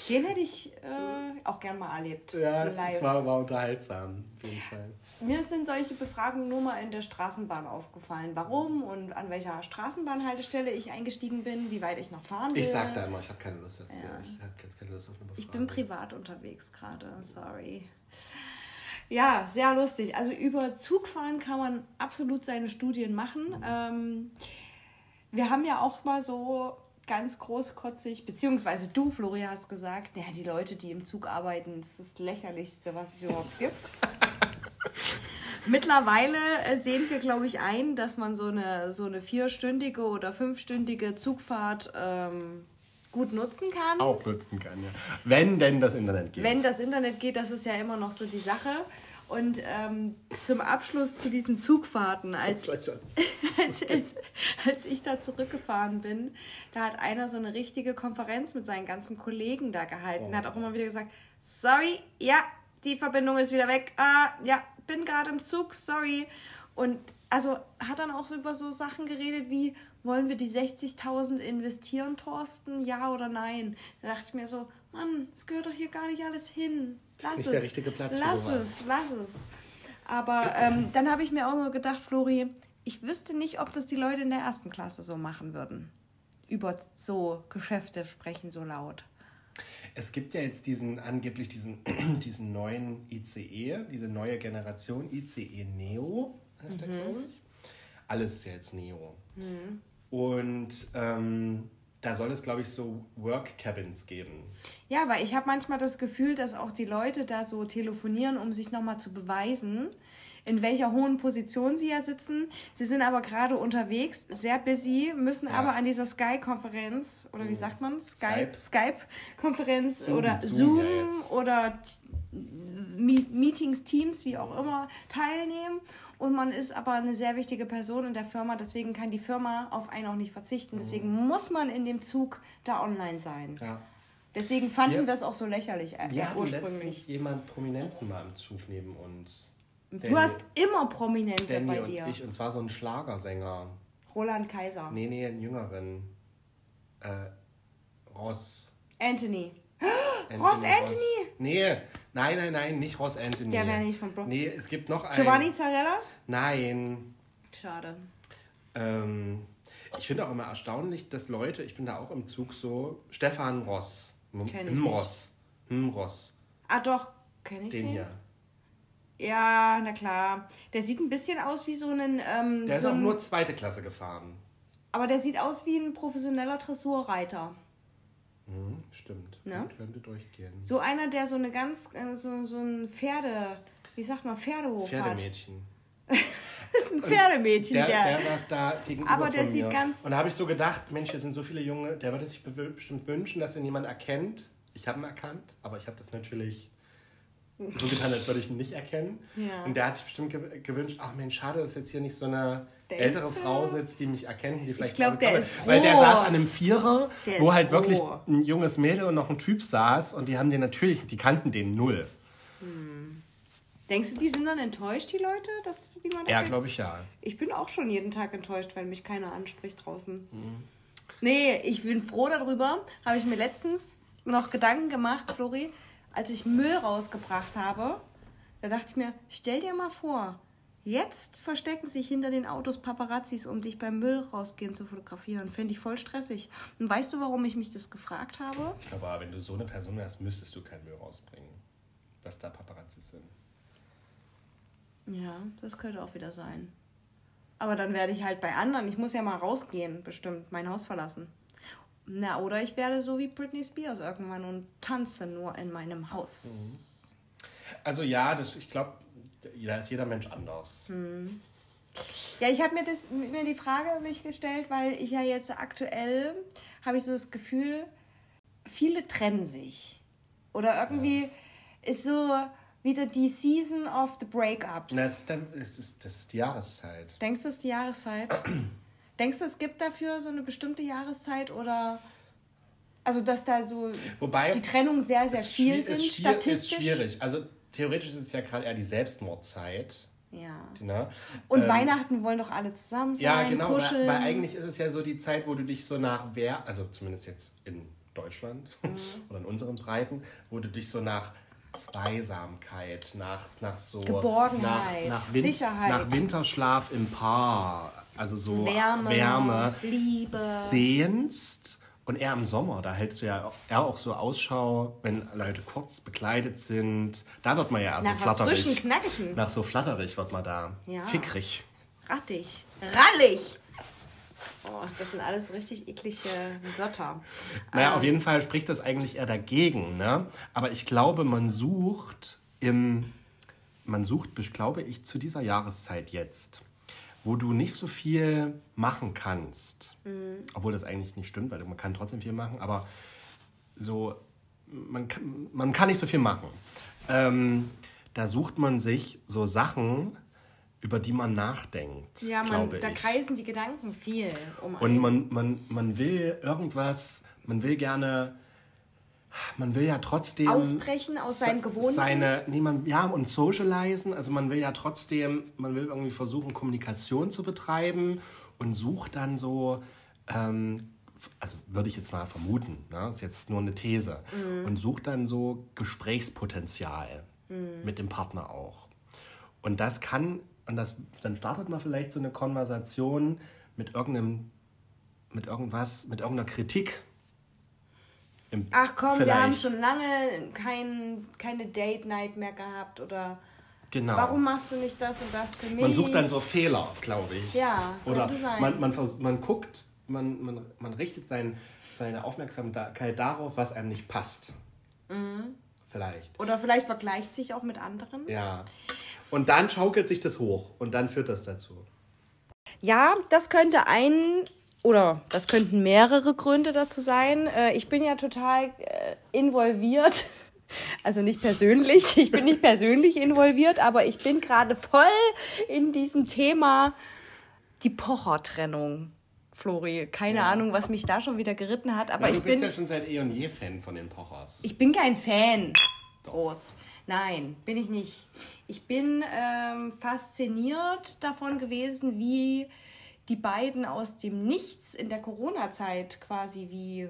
Den hätte ich äh, auch gern mal erlebt. Ja, es, war, war unterhaltsam, auf jeden Fall. Mir sind solche Befragungen nur mal in der Straßenbahn aufgefallen. Warum und an welcher Straßenbahnhaltestelle ich eingestiegen bin, wie weit ich noch fahren will. Ich sag da immer, ich habe keine Lust. Das ja. Ich habe jetzt keine Lust auf eine Befragung. Ich bin privat unterwegs gerade, sorry. Ja, sehr lustig. Also über Zugfahren kann man absolut seine Studien machen. Mhm. Ähm, wir haben ja auch mal so ganz großkotzig, beziehungsweise du, Florian, hast gesagt, naja, die Leute, die im Zug arbeiten, das ist das Lächerlichste, was es überhaupt gibt. (laughs) Mittlerweile äh, sehen wir, glaube ich, ein, dass man so eine, so eine vierstündige oder fünfstündige Zugfahrt ähm, gut nutzen kann. Auch nutzen kann, ja. Wenn denn das Internet geht. Wenn das Internet geht, das ist ja immer noch so die Sache. Und ähm, zum Abschluss zu diesen Zugfahrten, als, (laughs) als, als, als, ich da zurückgefahren bin, da hat einer so eine richtige Konferenz mit seinen ganzen Kollegen da gehalten. Oh. hat auch immer wieder gesagt, sorry, ja, die Verbindung ist wieder weg. Ah, ja, bin gerade im Zug, sorry. Und also hat dann auch über so Sachen geredet wie, wollen wir die 60.000 investieren, Thorsten? Ja oder nein? Da dachte ich mir so, Mann, es gehört doch hier gar nicht alles hin. Lass das ist nicht es. der richtige Platz lass es, lass es. Aber ähm, dann habe ich mir auch nur gedacht, Flori, ich wüsste nicht, ob das die Leute in der ersten Klasse so machen würden. Über so Geschäfte sprechen so laut. Es gibt ja jetzt diesen angeblich diesen, (clears throat) diesen neuen ICE, diese neue Generation ICE Neo, heißt mhm. der, glaube ich. Alles ist ja jetzt Neo. Mhm. Und ähm, da soll es, glaube ich, so Work Cabins geben. Ja, weil ich habe manchmal das Gefühl, dass auch die Leute da so telefonieren, um sich nochmal zu beweisen in welcher hohen Position sie ja sitzen. Sie sind aber gerade unterwegs, sehr busy, müssen ja. aber an dieser Sky-Konferenz oder wie mhm. sagt man? Skype. Skype-Konferenz Skype oder Zoom, Zoom ja oder Meetings, Teams, wie auch immer, teilnehmen. Und man ist aber eine sehr wichtige Person in der Firma, deswegen kann die Firma auf einen auch nicht verzichten. Deswegen mhm. muss man in dem Zug da online sein. Ja. Deswegen fanden wir, wir es auch so lächerlich äh, wir ursprünglich. Hatten letztens jemand Prominenten mal im Zug neben uns. Du hast immer Prominente Danny bei und dir. ich, und zwar so ein Schlagersänger. Roland Kaiser. Nee, nee, einen jüngeren. Äh, Ross. Anthony. Anthony Ross Anthony? Nee, nein, nein, nein, nicht Ross Anthony. Der wäre nicht von Bro- Nee, es gibt noch einen. Giovanni Zarella? Nein. Schade. Ähm, ich finde auch immer erstaunlich, dass Leute, ich bin da auch im Zug so, Stefan Ross. Hm, Kenn ich hm, nicht. Ross. Hm, Ross. Ah doch, kenne ich den? Den hier. Ja, na klar. Der sieht ein bisschen aus wie so ein... Ähm, Der ist so auch ein nur zweite Klasse gefahren. aber der sieht aus wie ein professioneller Dressurreiter. Hm, stimmt. Ne? Könnte durchgehen. So einer, der so eine ganz... äh, So, so ein Pferde... Wie sagt man? Pferdehof hat. Pferdemädchen. (laughs) Das ist ein Pferdemädchen, Der, der. der saß da gegenüber Aber der sieht mir. ganz- Und da habe ich so gedacht, Mensch, hier sind so viele Junge, der würde sich bestimmt wünschen, dass ihn jemand erkennt. Ich habe ihn erkannt, aber ich habe das natürlich so getan, als würde ich ihn nicht erkennen. Ja. Und der hat sich bestimmt ge gewünscht, ach Mensch, schade, dass jetzt hier nicht so eine ältere du? Frau sitzt, die mich erkennt, die vielleicht glaub, auch der kann. ist froh. Weil der saß an einem Vierer, Der wo halt froh. wirklich ein junges Mädel und noch ein Typ saß und die haben den natürlich, die kannten den null. Denkst du, die sind dann enttäuscht, die Leute? Dass, die man Ja, glaube ich ja. Ich bin auch schon jeden Tag enttäuscht, weil mich keiner anspricht draußen. Mhm. Nee, ich bin froh darüber. Habe ich mir letztens noch Gedanken gemacht, Flori, als ich Müll rausgebracht habe. Da dachte ich mir, stell dir mal vor, jetzt verstecken sich hinter den Autos Paparazzis, um dich beim Müll rausgehen zu fotografieren. Fände ich voll stressig. Und weißt du, warum ich mich das gefragt habe? Ich glaube, aber wenn du so eine Person wärst, müsstest du keinen Müll rausbringen. Dass da Paparazzis sind. Ja, das könnte auch wieder sein. Aber dann werde ich halt bei anderen, ich muss ja mal rausgehen, bestimmt, mein Haus verlassen. Na, oder ich werde so wie Britney Spears irgendwann und tanze nur in meinem Haus. Also ja, das, ich glaube, da ist jeder Mensch anders. Ja, ich habe mir, das- mir die Frage mich gestellt, weil ich ja jetzt aktuell, habe ich so das Gefühl, viele trennen sich. Oder irgendwie ist so wieder die Season of the Breakups. Das ist, dann, das, ist, das ist die Jahreszeit. Denkst du, es ist die Jahreszeit? (clears throat) Denkst du, es gibt dafür so eine bestimmte Jahreszeit oder also dass da so Wobei die Trennungen sehr, sehr viel sind, statistisch? ist schwierig. Also theoretisch ist es ja gerade eher die Selbstmordzeit. Ja. Ne? Und Ähm, Weihnachten wollen doch alle zusammen sein, Ja, genau, weil, kuscheln. weil eigentlich ist es ja so die Zeit, wo du dich so nach wer, also zumindest jetzt in Deutschland Mhm. (laughs) oder in unseren Breiten, wo du dich so nach Zweisamkeit, nach, nach so Geborgenheit, nach, nach, Win- Sicherheit. nach Winterschlaf im Paar, also so Wärme, Wärme Liebe. sehnst. Und eher im Sommer, da hältst du ja eher auch so Ausschau, wenn Leute kurz bekleidet sind. Da wird man ja so Nach was flatterig. frischen, knackigen. Nach so flatterig wird man da. Ja. Fickrig. Rattig. Rallig. Oh, das sind alles so richtig eklige Wörter. Naja, Ähm. auf jeden Fall spricht das eigentlich eher dagegen. Ne? Aber ich glaube, man sucht im, man sucht, glaube ich, zu dieser Jahreszeit jetzt, wo du nicht so viel machen kannst. Obwohl das eigentlich nicht stimmt, weil man kann trotzdem viel machen, aber so, man kann, man kann nicht so viel machen. Ähm, da sucht man sich so Sachen, über die man nachdenkt, Ja, man, da ich. kreisen die Gedanken viel um Und einen. man, man, man will irgendwas, man will gerne, man will ja trotzdem... Ausbrechen aus seinem se- Gewohnten? Seine, nee, man, ja, und socialisen, also man will ja trotzdem, man will irgendwie versuchen, Kommunikation zu betreiben und sucht dann so, ähm, also würde ich jetzt mal vermuten, ne, ist jetzt nur eine These, Mhm. und sucht dann so Gesprächspotenzial Mhm. mit dem Partner auch. Und das kann, und das, dann startet man vielleicht so eine Konversation mit irgendeinem, mit irgendwas, mit irgendeiner Kritik. Im- Ach komm, wir vielleicht. haben schon lange kein, keine Date-Night mehr gehabt oder Genau. warum machst du nicht das und das für mich? Man sucht dann so Fehler, glaube ich. Ja, Oder man, man, vers- man guckt, man, man, man richtet sein, seine Aufmerksamkeit darauf, was einem nicht passt. Mhm. Vielleicht. Oder vielleicht vergleicht sich auch mit anderen. Ja. Und dann schaukelt sich das hoch und dann führt das dazu. Ja, das könnte ein oder das könnten mehrere Gründe dazu sein. Äh, Ich bin ja total äh, involviert. (laughs) Also nicht persönlich, ich bin nicht persönlich involviert, aber ich bin gerade voll in diesem Thema die Pocher-Trennung. Flori, keine Ahnung, was mich da schon wieder geritten hat, aber Ja, du ich bist bin ja schon seit eh und je Fan von den Pochers. ich bin kein Fan. Prost. Nein, bin ich nicht. Ich bin ähm, fasziniert davon gewesen, wie die beiden aus dem Nichts in der Corona-Zeit quasi wie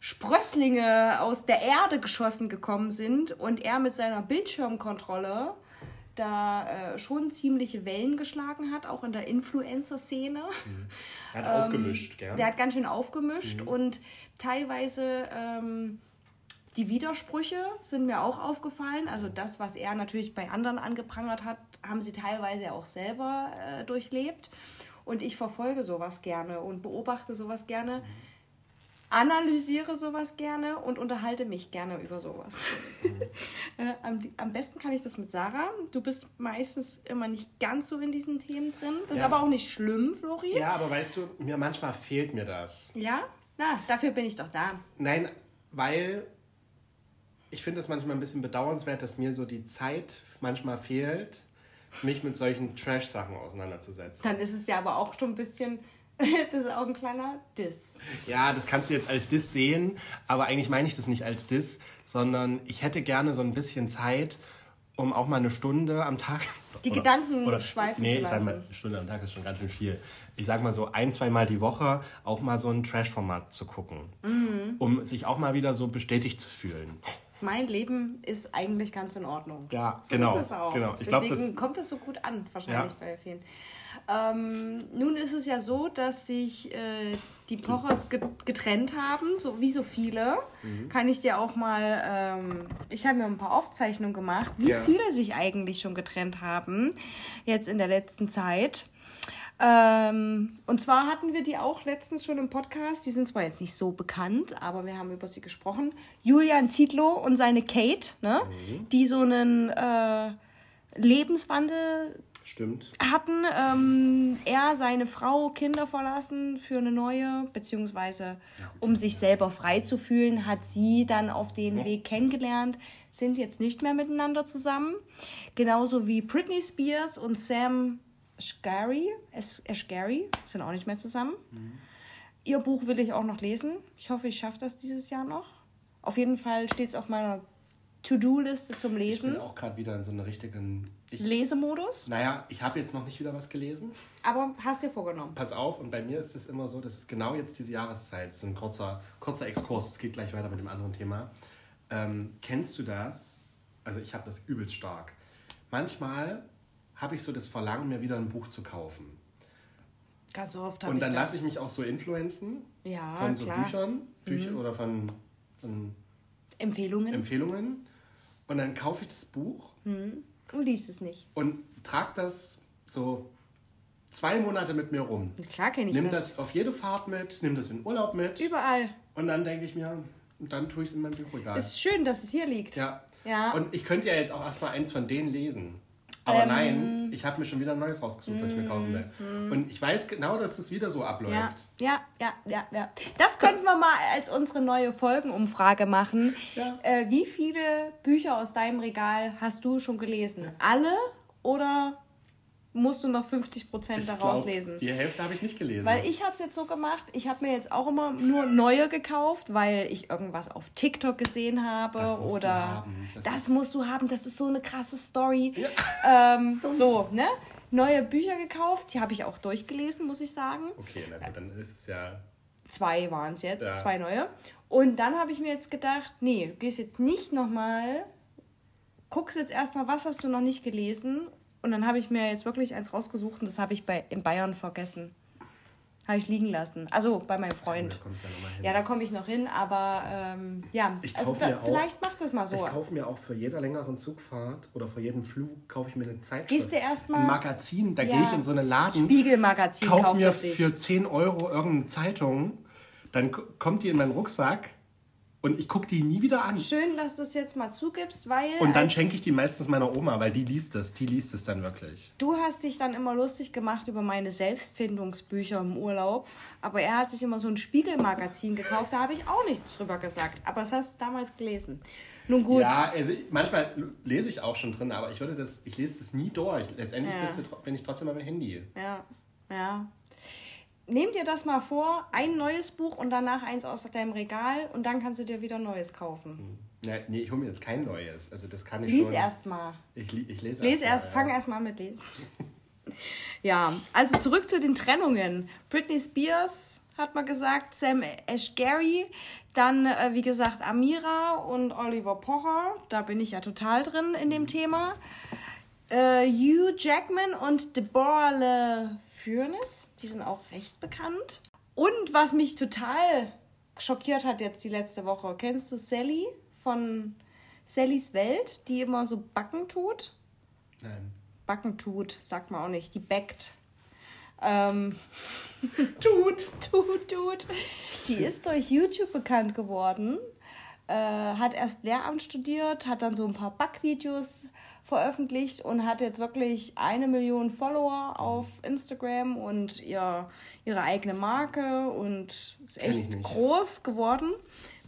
Sprösslinge aus der Erde geschossen gekommen sind und er mit seiner Bildschirmkontrolle da äh, schon ziemliche Wellen geschlagen hat, auch in der Influencer-Szene. Mhm. Er hat ähm, aufgemischt, gell? Der hat ganz schön aufgemischt mhm. und teilweise ähm, die Widersprüche sind mir auch aufgefallen. Also das, was er natürlich bei anderen angeprangert hat, haben sie teilweise auch selber äh, durchlebt. Und ich verfolge sowas gerne und beobachte sowas gerne. Mhm analysiere sowas gerne und unterhalte mich gerne über sowas. (laughs) äh, am, am, besten kann ich das mit Sarah. Du bist meistens immer nicht ganz so in diesen Themen drin. Das ja. ist aber auch nicht schlimm, Flori. Ja, aber weißt du, mir manchmal fehlt mir das. Ja? Na, dafür bin ich doch da. Nein, weil ich finde es manchmal ein bisschen bedauernswert, dass mir so die Zeit manchmal fehlt, mich mit solchen Trash-Sachen auseinanderzusetzen. Dann ist es ja aber auch schon ein bisschen (laughs) das ist auch ein kleiner Diss. Ja, das kannst du jetzt als Diss sehen, aber eigentlich meine ich das nicht als Diss, sondern ich hätte gerne so ein bisschen Zeit, um auch mal eine Stunde am Tag. Die oder, Gedanken oder, schweifen nee, zu lassen. Nee, ich sag mal, eine Stunde am Tag ist schon ganz schön viel. Ich sag mal so ein, zwei Mal die Woche auch mal so ein Trash-Format zu gucken, mhm. um sich auch mal wieder so bestätigt zu fühlen. Mein Leben ist eigentlich ganz in Ordnung. Ja, so genau. Ist es auch. genau. Ich Deswegen glaub, das, kommt das so gut an, wahrscheinlich ja. bei vielen. Ähm, nun ist es ja so, dass sich äh, die Pochers getrennt haben, so wie so viele. Mhm. Kann ich dir auch mal, ähm, ich habe mir ein paar Aufzeichnungen gemacht, wie ja. viele sich eigentlich schon getrennt haben, jetzt in der letzten Zeit. Ähm, und zwar hatten wir die auch letztens schon im Podcast. Die sind zwar jetzt nicht so bekannt, aber wir haben über sie gesprochen. Julian Zietlow und seine Kate, ne? Mhm. die so einen äh, Lebenswandel Stimmt. Hatten ähm, er seine Frau, Kinder verlassen für eine neue, beziehungsweise um sich selber frei zu fühlen, hat sie dann auf den Weg kennengelernt, sind jetzt nicht mehr miteinander zusammen. Genauso wie Britney Spears und Sam Asghari, Asghari sind auch nicht mehr zusammen. Mhm. Ihr Buch will ich auch noch lesen. Ich hoffe, ich schaffe das dieses Jahr noch. Auf jeden Fall steht es auf meiner To-Do-Liste zum Lesen. Ich bin auch gerade wieder in so einer richtigen ich, Lesemodus. Naja, ich habe jetzt noch nicht wieder was gelesen. Aber hast dir vorgenommen. Pass auf, und bei mir ist es immer so, das ist genau jetzt diese Jahreszeit. Ist ein kurzer, kurzer Exkurs. Es geht gleich weiter mit dem anderen Thema. Ähm, kennst du das? Also ich habe das übelst stark. Manchmal habe ich so das Verlangen, mir wieder ein Buch zu kaufen. Ganz oft habe ich Und dann lasse ich mich auch so influenzen. Ja, von so klar. Büchern, Bücher mhm. oder von, von Empfehlungen. Empfehlungen. Und dann kaufe ich das Buch. Hm. Und liest es nicht. Und trage das so zwei Monate mit mir rum. Klar kenne ich nimm das. das auf jede Fahrt mit, nimm das in Urlaub mit. Überall. Und dann denke ich mir, und dann tue ich es in mein Buchregal. Ist schön, dass es hier liegt. Ja. ja. Und ich könnte ja jetzt auch erstmal eins von denen lesen. Aber ähm, nein, ich habe mir schon wieder ein neues rausgesucht, was ich mir kaufen will. Mm. Und ich weiß genau, dass das wieder so abläuft. Ja, ja, ja, ja. ja. Das könnten wir mal als unsere neue Folgenumfrage machen. Ja. Äh, wie viele Bücher aus deinem Regal hast du schon gelesen? Alle oder musst du noch 50 Prozent daraus glaub, lesen. Die Hälfte habe ich nicht gelesen. Weil ich habe es jetzt so gemacht, ich habe mir jetzt auch immer nur neue gekauft, weil ich irgendwas auf TikTok gesehen habe das oder das, das musst du haben, das ist so eine krasse Story. Ja. Ähm, so, ne? Neue Bücher gekauft, die habe ich auch durchgelesen, muss ich sagen. Okay, na gut, dann ist es ja. Zwei waren es jetzt, ja. zwei neue. Und dann habe ich mir jetzt gedacht, nee, du gehst jetzt nicht nochmal, guckst jetzt erstmal, was hast du noch nicht gelesen und dann habe ich mir jetzt wirklich eins rausgesucht und das habe ich bei, in Bayern vergessen. Habe ich liegen lassen. Also bei meinem Freund. Ja, ja, da komme ich noch hin, aber ähm, ja, also da, vielleicht macht das mal so. Ich kaufe mir auch für jede längeren Zugfahrt oder für jeden Flug kaufe ich mir eine Zeitschrift. Gehst du erstmal. Ein Magazin, da ja, gehe ich in so einen Laden. Spiegelmagazin. Kaufe mir für 10 Euro irgendeine Zeitung. Dann kommt die in meinen Rucksack und ich gucke die nie wieder an. Schön, dass du es jetzt mal zugibst, weil. Und dann schenke ich die meistens meiner Oma, weil die liest es. Die liest es dann wirklich. Du hast dich dann immer lustig gemacht über meine Selbstfindungsbücher im Urlaub. Aber er hat sich immer so ein Spiegelmagazin gekauft. Da habe ich auch nichts drüber gesagt. Aber das hast du damals gelesen. Nun gut. Ja, also ich, manchmal lese ich auch schon drin, aber ich würde das, ich lese das nie durch. Letztendlich ja. bin ich trotzdem am Handy. Ja, ja nimm dir das mal vor, ein neues Buch und danach eins aus deinem Regal und dann kannst du dir wieder neues kaufen. Ja, nee, ich hole mir jetzt kein neues. Also das kann ich Lies erstmal. Ich, ich lese Lies erst. erst, mal, fang ja. erst mal mit Lesen. ja, also zurück zu den Trennungen. Britney Spears hat man gesagt, Sam Ashgary, dann äh, wie gesagt Amira und Oliver Pocher. Da bin ich ja total drin in dem Thema. Äh, Hugh Jackman und Deborah Le Furness, die sind auch recht bekannt. Und was mich total schockiert hat jetzt die letzte Woche, kennst du Sally von Sallys Welt, die immer so Backen tut? Nein. Backen tut, sagt man auch nicht, die backt. Ähm, (laughs) Tut! tut, tut. Die ist durch YouTube bekannt geworden, äh, hat erst Lehramt studiert, hat dann so ein paar Backvideos veröffentlicht und hat jetzt wirklich eine Million Follower auf Instagram und ihr, ihre eigene Marke und ist echt groß geworden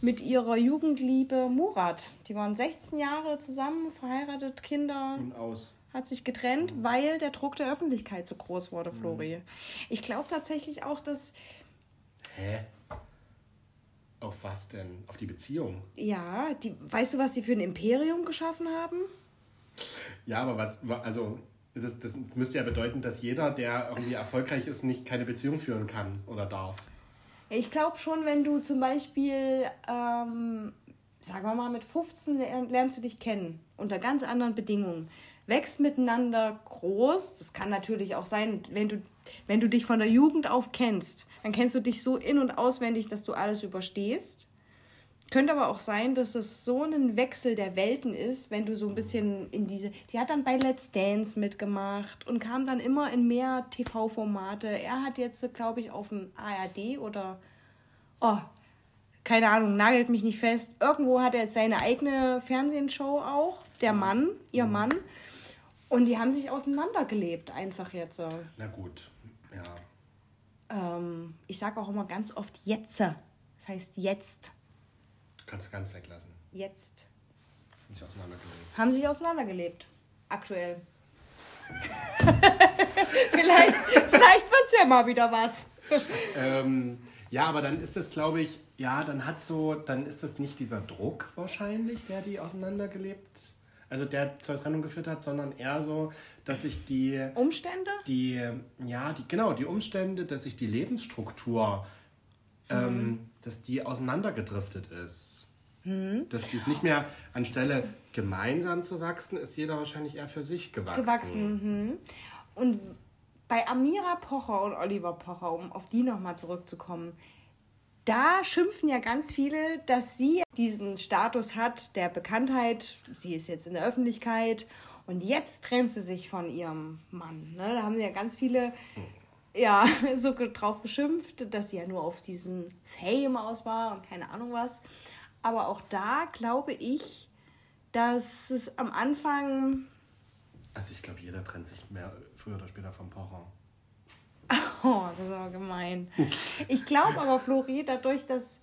mit ihrer Jugendliebe Murat. Die waren 16 Jahre zusammen, verheiratet, Kinder Und aus. hat sich getrennt, weil der Druck der Öffentlichkeit so groß wurde, Mhm. Flori. Ich glaube tatsächlich auch, dass, Hä? Auf was denn? Auf die Beziehung? ja, die, weißt du, was sie für ein Imperium geschaffen haben? Ja, aber was, wa- also, das, das müsste ja bedeuten, dass jeder, der irgendwie erfolgreich ist, nicht keine Beziehung führen kann oder darf. Ich glaube schon, wenn du zum Beispiel, ähm, sagen wir mal, mit 15 lern- lernst du dich kennen, unter ganz anderen Bedingungen, wächst miteinander groß. Das kann natürlich auch sein, wenn du, wenn du dich von der Jugend auf kennst, dann kennst du dich so in- und auswendig, dass du alles überstehst. Könnte aber auch sein, dass es so ein Wechsel der Welten ist, wenn du so ein bisschen in diese. Die hat dann bei Let's Dance mitgemacht und kam dann immer in mehr TV-Formate. Er hat jetzt, glaube ich, auf dem ARD oder. Oh, keine Ahnung, nagelt mich nicht fest. Irgendwo hat er jetzt seine eigene Fernsehshow auch. Der Mann, ihr Mann. Und die haben sich auseinandergelebt, einfach jetzt. Na gut, ja. Ähm, ich sage auch immer ganz oft jetzt. Das heißt jetzt. Kannst du ganz weglassen. Jetzt. Nicht auseinandergelegt. haben sich auseinandergelebt. Aktuell. (laughs) vielleicht vielleicht wird es ja mal wieder was. Ähm, ja, aber dann ist das, glaube ich, ja, dann hat so, dann ist das nicht dieser Druck wahrscheinlich, der die auseinandergelebt, also der zur Trennung geführt hat, sondern eher so, dass sich die, Umstände? die, ja, die, genau, die Umstände, dass sich die Lebensstruktur, ähm, dass die auseinandergedriftet ist. Dass die es nicht mehr anstelle gemeinsam zu wachsen, ist jeder wahrscheinlich eher für sich gewachsen. Gewachsen. Mhm. Und bei Amira Pocher und Oliver Pocher, um auf die nochmal zurückzukommen, da schimpfen ja ganz viele, dass sie diesen Status hat der Bekanntheit. Sie ist jetzt in der Öffentlichkeit und jetzt trennt sie sich von ihrem Mann. Ne? Da haben ja ganz viele ja, (laughs) so drauf geschimpft, dass sie ja nur auf diesen Fame aus war und keine Ahnung was. Aber auch da glaube ich, dass es am Anfang Also ich glaube, jeder trennt sich mehr früher oder später vom Pocher. (laughs) Oh, das ist aber gemein. Ich glaube aber, Flori, dadurch, dass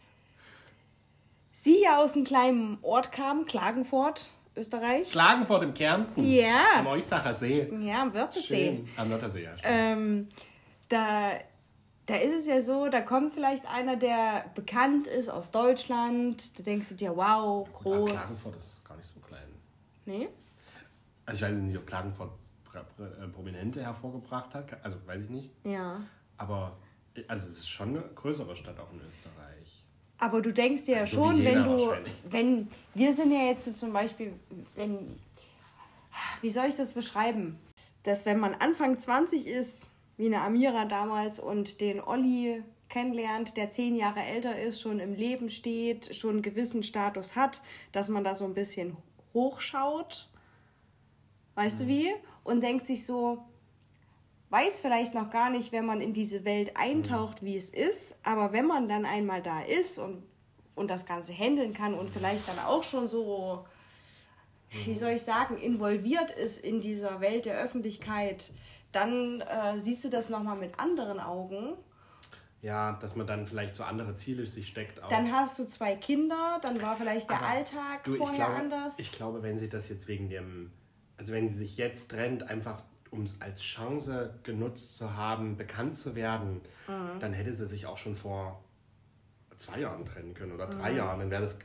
sie ja aus einem kleinen Ort kam, Klagenfurt, Österreich. Klagenfurt im Kärnten. Ja. Am Eustacher See. Ja, am Wörthersee. Schön. Am Wörthersee, ja. Ähm, da, da ist es ja so, da kommt vielleicht einer, der bekannt ist aus Deutschland. Da denkst du dir, wow, groß. Klagenfurt ist gar nicht so klein. Nee? Also ich weiß nicht, ob Klagenfurt äh, Prominente hervorgebracht hat. Also weiß ich nicht. Ja. Aber also es ist schon eine größere Stadt auch in Österreich. Aber du denkst dir ja Also schon, wenn du, wenn, wir sind ja jetzt zum Beispiel, wenn, wie soll ich das beschreiben? Dass wenn man Anfang 20 ist, wie eine Amira damals und den Olli kennenlernt, der zehn Jahre älter ist, schon im Leben steht, schon einen gewissen Status hat, dass man da so ein bisschen hochschaut, weißt du wie? Und denkt sich so, weiß vielleicht noch gar nicht, wenn man in diese Welt eintaucht, wie es ist, aber wenn man dann einmal da ist und, und das Ganze handeln kann und vielleicht dann auch schon so, wie soll ich sagen, involviert ist in dieser Welt der Öffentlichkeit, dann äh, siehst du das nochmal mit anderen Augen. Ja, dass man dann vielleicht so andere Ziele sich steckt. Auch. Dann hast du zwei Kinder, dann war vielleicht der Aber Alltag Du, ich vorher glaube, anders. Ich glaube, wenn sie das jetzt wegen dem, also wenn sie sich jetzt trennt, einfach um es als Chance genutzt zu haben, bekannt zu werden, Mhm. dann hätte sie sich auch schon vor zwei Jahren trennen können oder Mhm. drei Jahren. Dann wäre das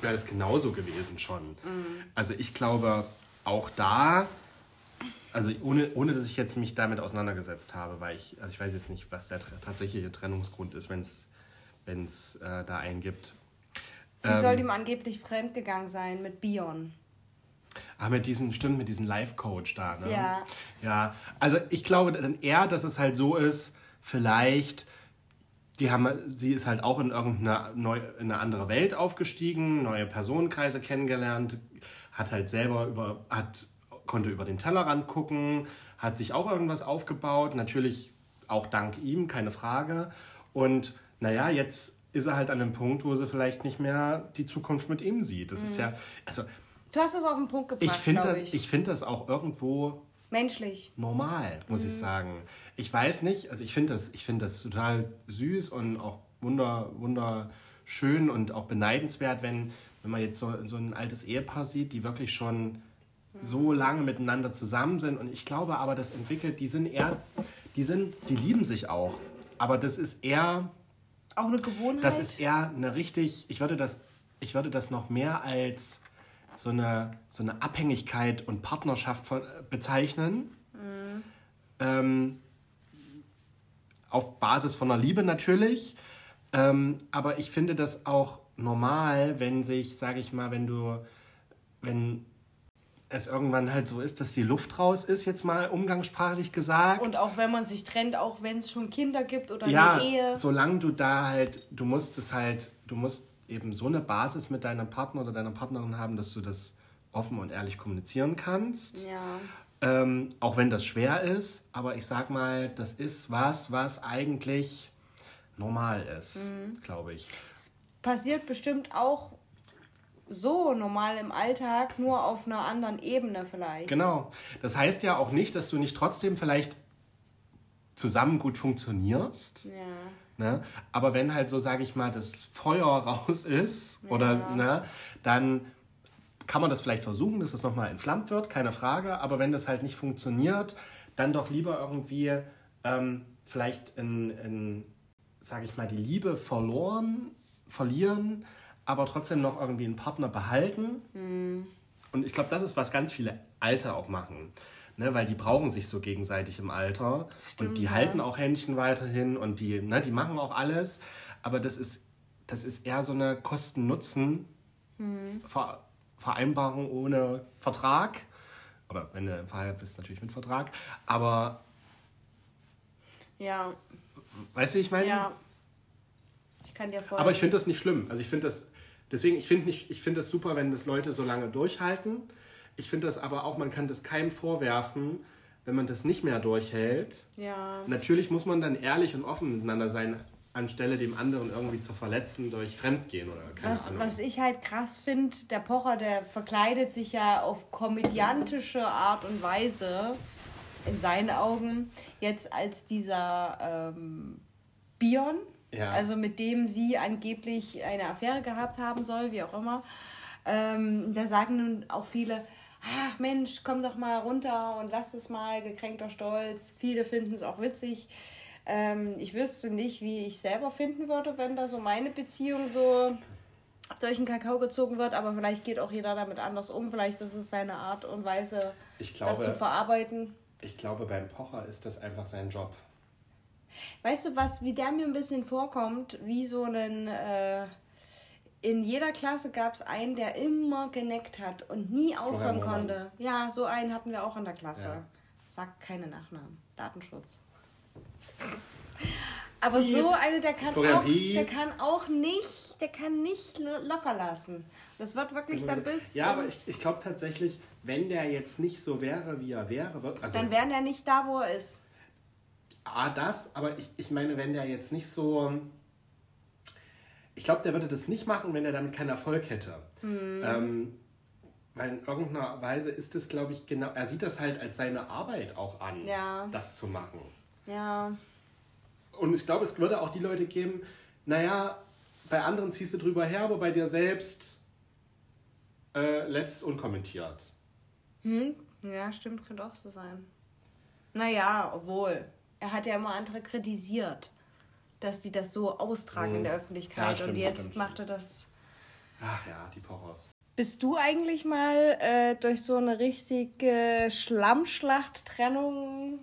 wäre das genauso gewesen schon. Mhm. Also ich glaube, auch da, also ohne, ohne dass ich jetzt mich damit auseinandergesetzt habe, weil ich, also ich weiß jetzt nicht, was der tatsächliche Trennungsgrund ist, wenn es äh, da einen gibt. Sie ähm, soll ihm angeblich fremdgegangen sein mit Bion. Ah, mit diesem, stimmt, mit diesem Life-Coach da, ne? Ja. Ja, also ich glaube dann eher, dass es halt so ist, vielleicht, die haben, sie ist halt auch in irgendeine neu, in eine andere Welt aufgestiegen, neue Personenkreise kennengelernt, hat halt selber über, hat, konnte über den Tellerrand gucken, hat sich auch irgendwas aufgebaut, natürlich auch dank ihm, keine Frage. Und naja, jetzt ist er halt an einem Punkt, wo sie vielleicht nicht mehr die Zukunft mit ihm sieht. Das mhm. ist ja, also. Du hast es auf den Punkt gebracht, ich finde das, ich. ich finde das auch irgendwo menschlich. Normal, muss mhm. ich sagen. Ich weiß nicht, also ich finde das, ich das total süß und auch wunder, wunderschön und auch beneidenswert, wenn, wenn man jetzt so, so ein altes Ehepaar sieht, die wirklich schon so lange miteinander zusammen sind. Und ich glaube aber, das entwickelt, die sind eher, die sind, die lieben sich auch. Aber das ist eher auch eine Gewohnheit? Das ist eher eine richtig, ich würde das, ich würde das noch mehr als so eine, so eine Abhängigkeit und Partnerschaft von, bezeichnen. Mhm. Ähm, auf Basis von einer Liebe natürlich. Ähm, aber ich finde das auch normal, wenn sich, sage ich mal, wenn du, wenn es irgendwann halt so ist, dass die Luft raus ist, jetzt mal umgangssprachlich gesagt. Und auch wenn man sich trennt, auch wenn es schon Kinder gibt oder ja, eine Ehe. Solange du da halt, du musst es halt, du musst eben so eine Basis mit deinem Partner oder deiner Partnerin haben, dass du das offen und ehrlich kommunizieren kannst. Ja. Ähm, auch wenn das schwer ist, aber ich sag mal, das ist was, was eigentlich normal ist, mhm. glaube ich. Es passiert bestimmt auch so normal im Alltag, nur auf einer anderen Ebene vielleicht. Genau. Das heißt ja auch nicht, dass du nicht trotzdem vielleicht zusammen gut funktionierst. Ja. Ne? Aber wenn halt so, sage ich mal, das Feuer (laughs) raus ist, ja. oder ne, dann kann man das vielleicht versuchen, dass das nochmal entflammt wird, keine Frage. Aber wenn das halt nicht funktioniert, dann doch lieber irgendwie ähm, vielleicht in, in sage ich mal, die Liebe verloren, verlieren, aber trotzdem noch irgendwie einen Partner behalten. Mhm. Und ich glaube, das ist, was ganz viele Alte auch machen. Ne, weil die brauchen sich so gegenseitig im Alter. Stimmt, und die ja. halten auch Händchen weiterhin und die, ne, die machen auch alles. Aber das ist, das ist eher so eine Kosten-Nutzen-Vereinbarung mhm. ohne Vertrag. Oder wenn du verheiratet bist, natürlich mit Vertrag. Aber. Ja. Weißt du, ich meine? Ja. Ich kann dir vorstellen. Aber ich finde das nicht schlimm. Also ich finde das Deswegen, ich finde find das super, wenn das Leute so lange durchhalten. Ich finde das aber auch, man kann das keinem vorwerfen, wenn man das nicht mehr durchhält. Ja. Natürlich muss man dann ehrlich und offen miteinander sein, anstelle dem anderen irgendwie zu verletzen durch Fremdgehen oder keine was, Ahnung. Was ich halt krass finde, der Pocher, der verkleidet sich ja auf komödiantische Art und Weise, in seinen Augen, jetzt als dieser ähm, Bion ja. Also mit dem sie angeblich eine Affäre gehabt haben soll, wie auch immer. Ähm, da sagen nun auch viele, ach Mensch, komm doch mal runter und lass es mal, gekränkter Stolz. Viele finden es auch witzig. Ähm, ich wüsste nicht, wie ich selber finden würde, wenn da so meine Beziehung so durch den Kakao gezogen wird, aber vielleicht geht auch jeder damit anders um. Vielleicht ist es seine Art und Weise, glaube, das zu verarbeiten. Ich glaube, beim Pocher ist das einfach sein Job. Weißt du was, wie der mir ein bisschen vorkommt, wie so ein. Äh, in jeder Klasse gab es einen, der immer geneckt hat und nie aufhören konnte. Ja, so einen hatten wir auch in der Klasse. Ja. Sag keine Nachnamen. Datenschutz. (laughs) Aber so eine, der kann, auch, der kann auch nicht, der kann nicht locker lassen. Das wird wirklich dann bis. Ja, aber ich, ich glaube tatsächlich, wenn der jetzt nicht so wäre, wie er wäre, also dann wäre er nicht da, wo er ist. A, das, aber ich, ich meine, wenn der jetzt nicht so. Ich glaube, der würde das nicht machen, wenn er damit keinen Erfolg hätte. Mhm. Ähm, weil in irgendeiner Weise ist es, glaube ich, genau. Er sieht das halt als seine Arbeit auch an, ja. das zu machen. Ja. Und ich glaube, es würde auch die Leute geben, naja, bei anderen ziehst du drüber her, aber bei dir selbst äh, lässt es unkommentiert. Hm? Ja, stimmt, könnte auch so sein. Naja, obwohl er hat ja immer andere kritisiert, dass die das so austragen mhm. in der Öffentlichkeit. Ja, stimmt, und jetzt stimmt, macht er das Ach ja, die Pochers. Bist du eigentlich mal äh, durch so eine richtige Schlammschlacht-Trennung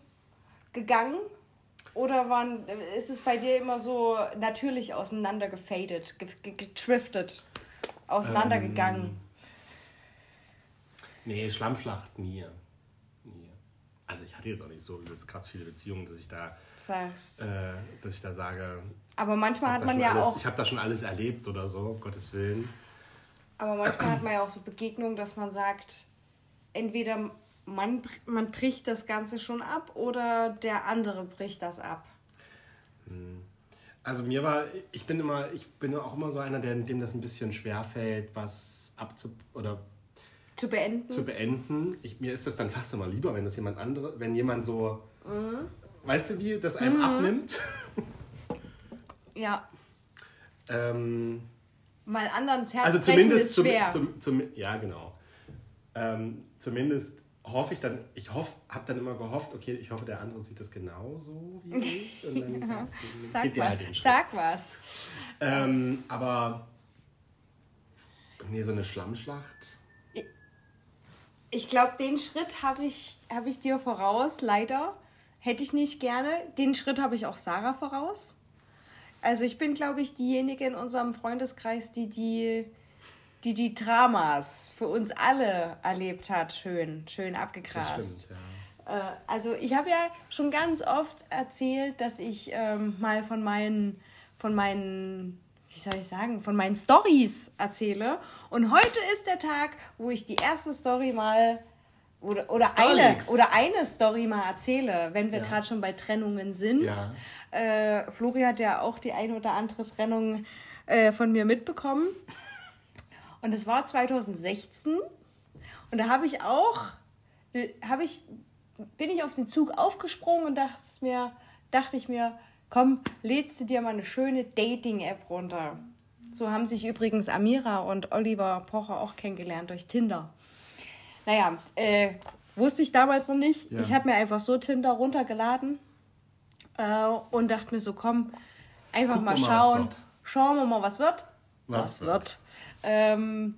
gegangen? Oder waren, ist es bei dir immer so natürlich auseinander gefadet, getriftet, auseinandergegangen? Ähm, nee, Schlammschlacht nie. nie. Also ich hatte jetzt auch nicht so krass viele Beziehungen, dass ich da sagst. Äh, dass ich da sage. Aber manchmal hat man ja alles, auch. Ich habe da schon alles erlebt oder so, um Gottes Willen. Aber manchmal hat man ja auch so Begegnungen, dass man sagt, entweder man, man bricht das Ganze schon ab oder der andere bricht das ab. Hm. Also mir war, ich bin immer, ich bin auch immer so einer, der, dem das ein bisschen schwer fällt, was abzu oder zu beenden. Zu beenden. Ich, mir ist das dann fast immer lieber, wenn das jemand andere, wenn jemand so, mhm. weißt du wie, das einem mhm. abnimmt. (laughs) Ja. ähm, Mal anderen Herz also zumindest ist schwer. Zum, zum, ja, genau. Ähm, zumindest hoffe ich dann, ich hoffe, habe dann immer gehofft, okay, ich hoffe, der andere sieht das genauso wie (laughs) ich. Und dann ja. sag, geht was, halt sag was. Ähm, aber nee, so eine Schlammschlacht. Ich glaube, den Schritt habe ich, hab ich dir voraus, leider. Hätte ich nicht gerne. Den Schritt habe ich auch Sarah voraus. Also ich bin, glaube ich, diejenige in unserem Freundeskreis, die die, die die Dramas für uns alle erlebt hat. Schön, schön abgegrast. Das stimmt, ja. Äh, also ich habe ja schon ganz oft erzählt, dass ich ähm, mal von meinen, von meinen, wie soll ich sagen, von meinen Stories erzähle. Und heute ist der Tag, wo ich die erste Story mal oder, oder, eine, oder eine Story mal erzähle, wenn wir ja. gerade schon bei Trennungen sind. Ja. Äh, Flori hat ja auch die eine oder andere Trennung äh, von mir mitbekommen. Und es war 2016. Und da habe ich auch, äh, habe ich, bin ich auf den Zug aufgesprungen und dachte mir, dachte ich mir, komm, lädst du dir mal eine schöne Dating-App runter. So haben sich übrigens Amira und Oliver Pocher auch kennengelernt durch Tinder. Naja, äh, wusste ich damals noch nicht. Ja. Ich habe mir einfach so Tinder runtergeladen äh, und dachte mir so, komm, einfach Guck mal schauen. Mal, schauen wir mal, was wird. Was, was wird. wird. Ähm,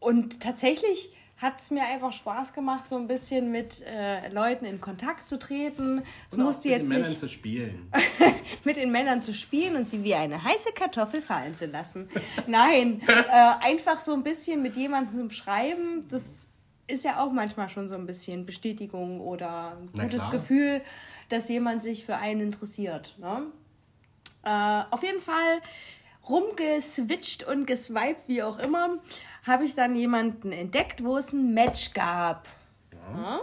und tatsächlich hat es mir einfach Spaß gemacht, so ein bisschen mit äh, Leuten in Kontakt zu treten. Es musste mit jetzt den Männern zu spielen. (laughs) mit den Männern zu spielen und sie wie eine heiße Kartoffel fallen zu lassen. Nein, äh, einfach so ein bisschen mit jemandem zu schreiben, das ist ja auch manchmal schon so ein bisschen Bestätigung oder ein gutes Gefühl dass jemand sich für einen interessiert. Ne? Äh, auf jeden Fall rumgeswitcht und geswiped, wie auch immer, habe ich dann jemanden entdeckt, wo es ein Match gab. Ja.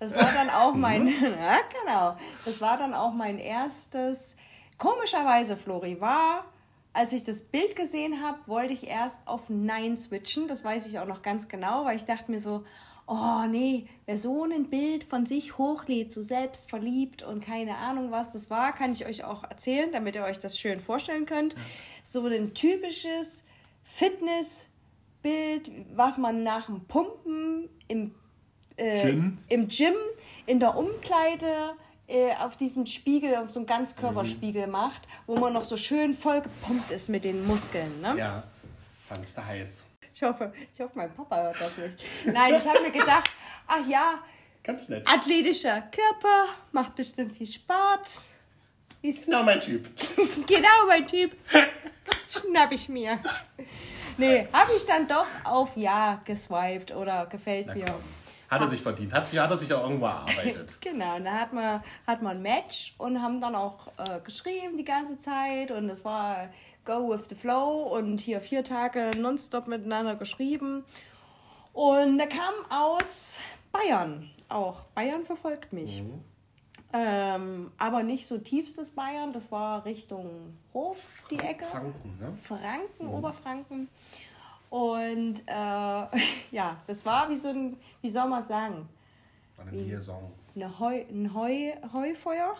Das war dann auch mein, (laughs) ja, genau, das war dann auch mein erstes. Komischerweise, Flori, war, als ich das Bild gesehen habe, wollte ich erst auf Nein switchen. Das weiß ich auch noch ganz genau, weil ich dachte mir so, oh nee, wer so ein Bild von sich hochlädt, so selbst verliebt und keine Ahnung was das war, kann ich euch auch erzählen, damit ihr euch das schön vorstellen könnt. So ein typisches Fitnessbild, was man nach dem Pumpen im, äh, Gym. im Gym, in der Umkleide, äh, auf diesem Spiegel, auf so einem Ganzkörperspiegel mhm. macht, wo man noch so schön voll gepumpt ist mit den Muskeln. Ne? Ja, fandest du heiß. Ich hoffe, ich hoffe, mein Papa hört das nicht. Nein, ich habe mir gedacht, ach ja, Ganz nett. athletischer Körper, macht bestimmt viel Sport. Ist genau mein Typ. (laughs) genau mein Typ. Schnapp ich mir. Nee, habe ich dann doch auf Ja geswiped oder gefällt Na, mir. Komm. Hat er sich verdient. Hat, hat er sich auch irgendwo erarbeitet. (laughs) genau, und da hat man, hat man ein Match und haben dann auch äh, geschrieben die ganze Zeit und es war go with the flow und hier vier Tage nonstop miteinander geschrieben. Und er kam aus Bayern auch. Bayern verfolgt mich. Mhm. Ähm, aber nicht so tiefstes Bayern, das war Richtung Hof, die Ecke. Franken, ne? Franken, mhm. Oberfranken. Und äh, (laughs) ja, das war wie so ein, wie soll man sagen? Eine Liaison. Eine Heu, ein Heu, Heufeuer?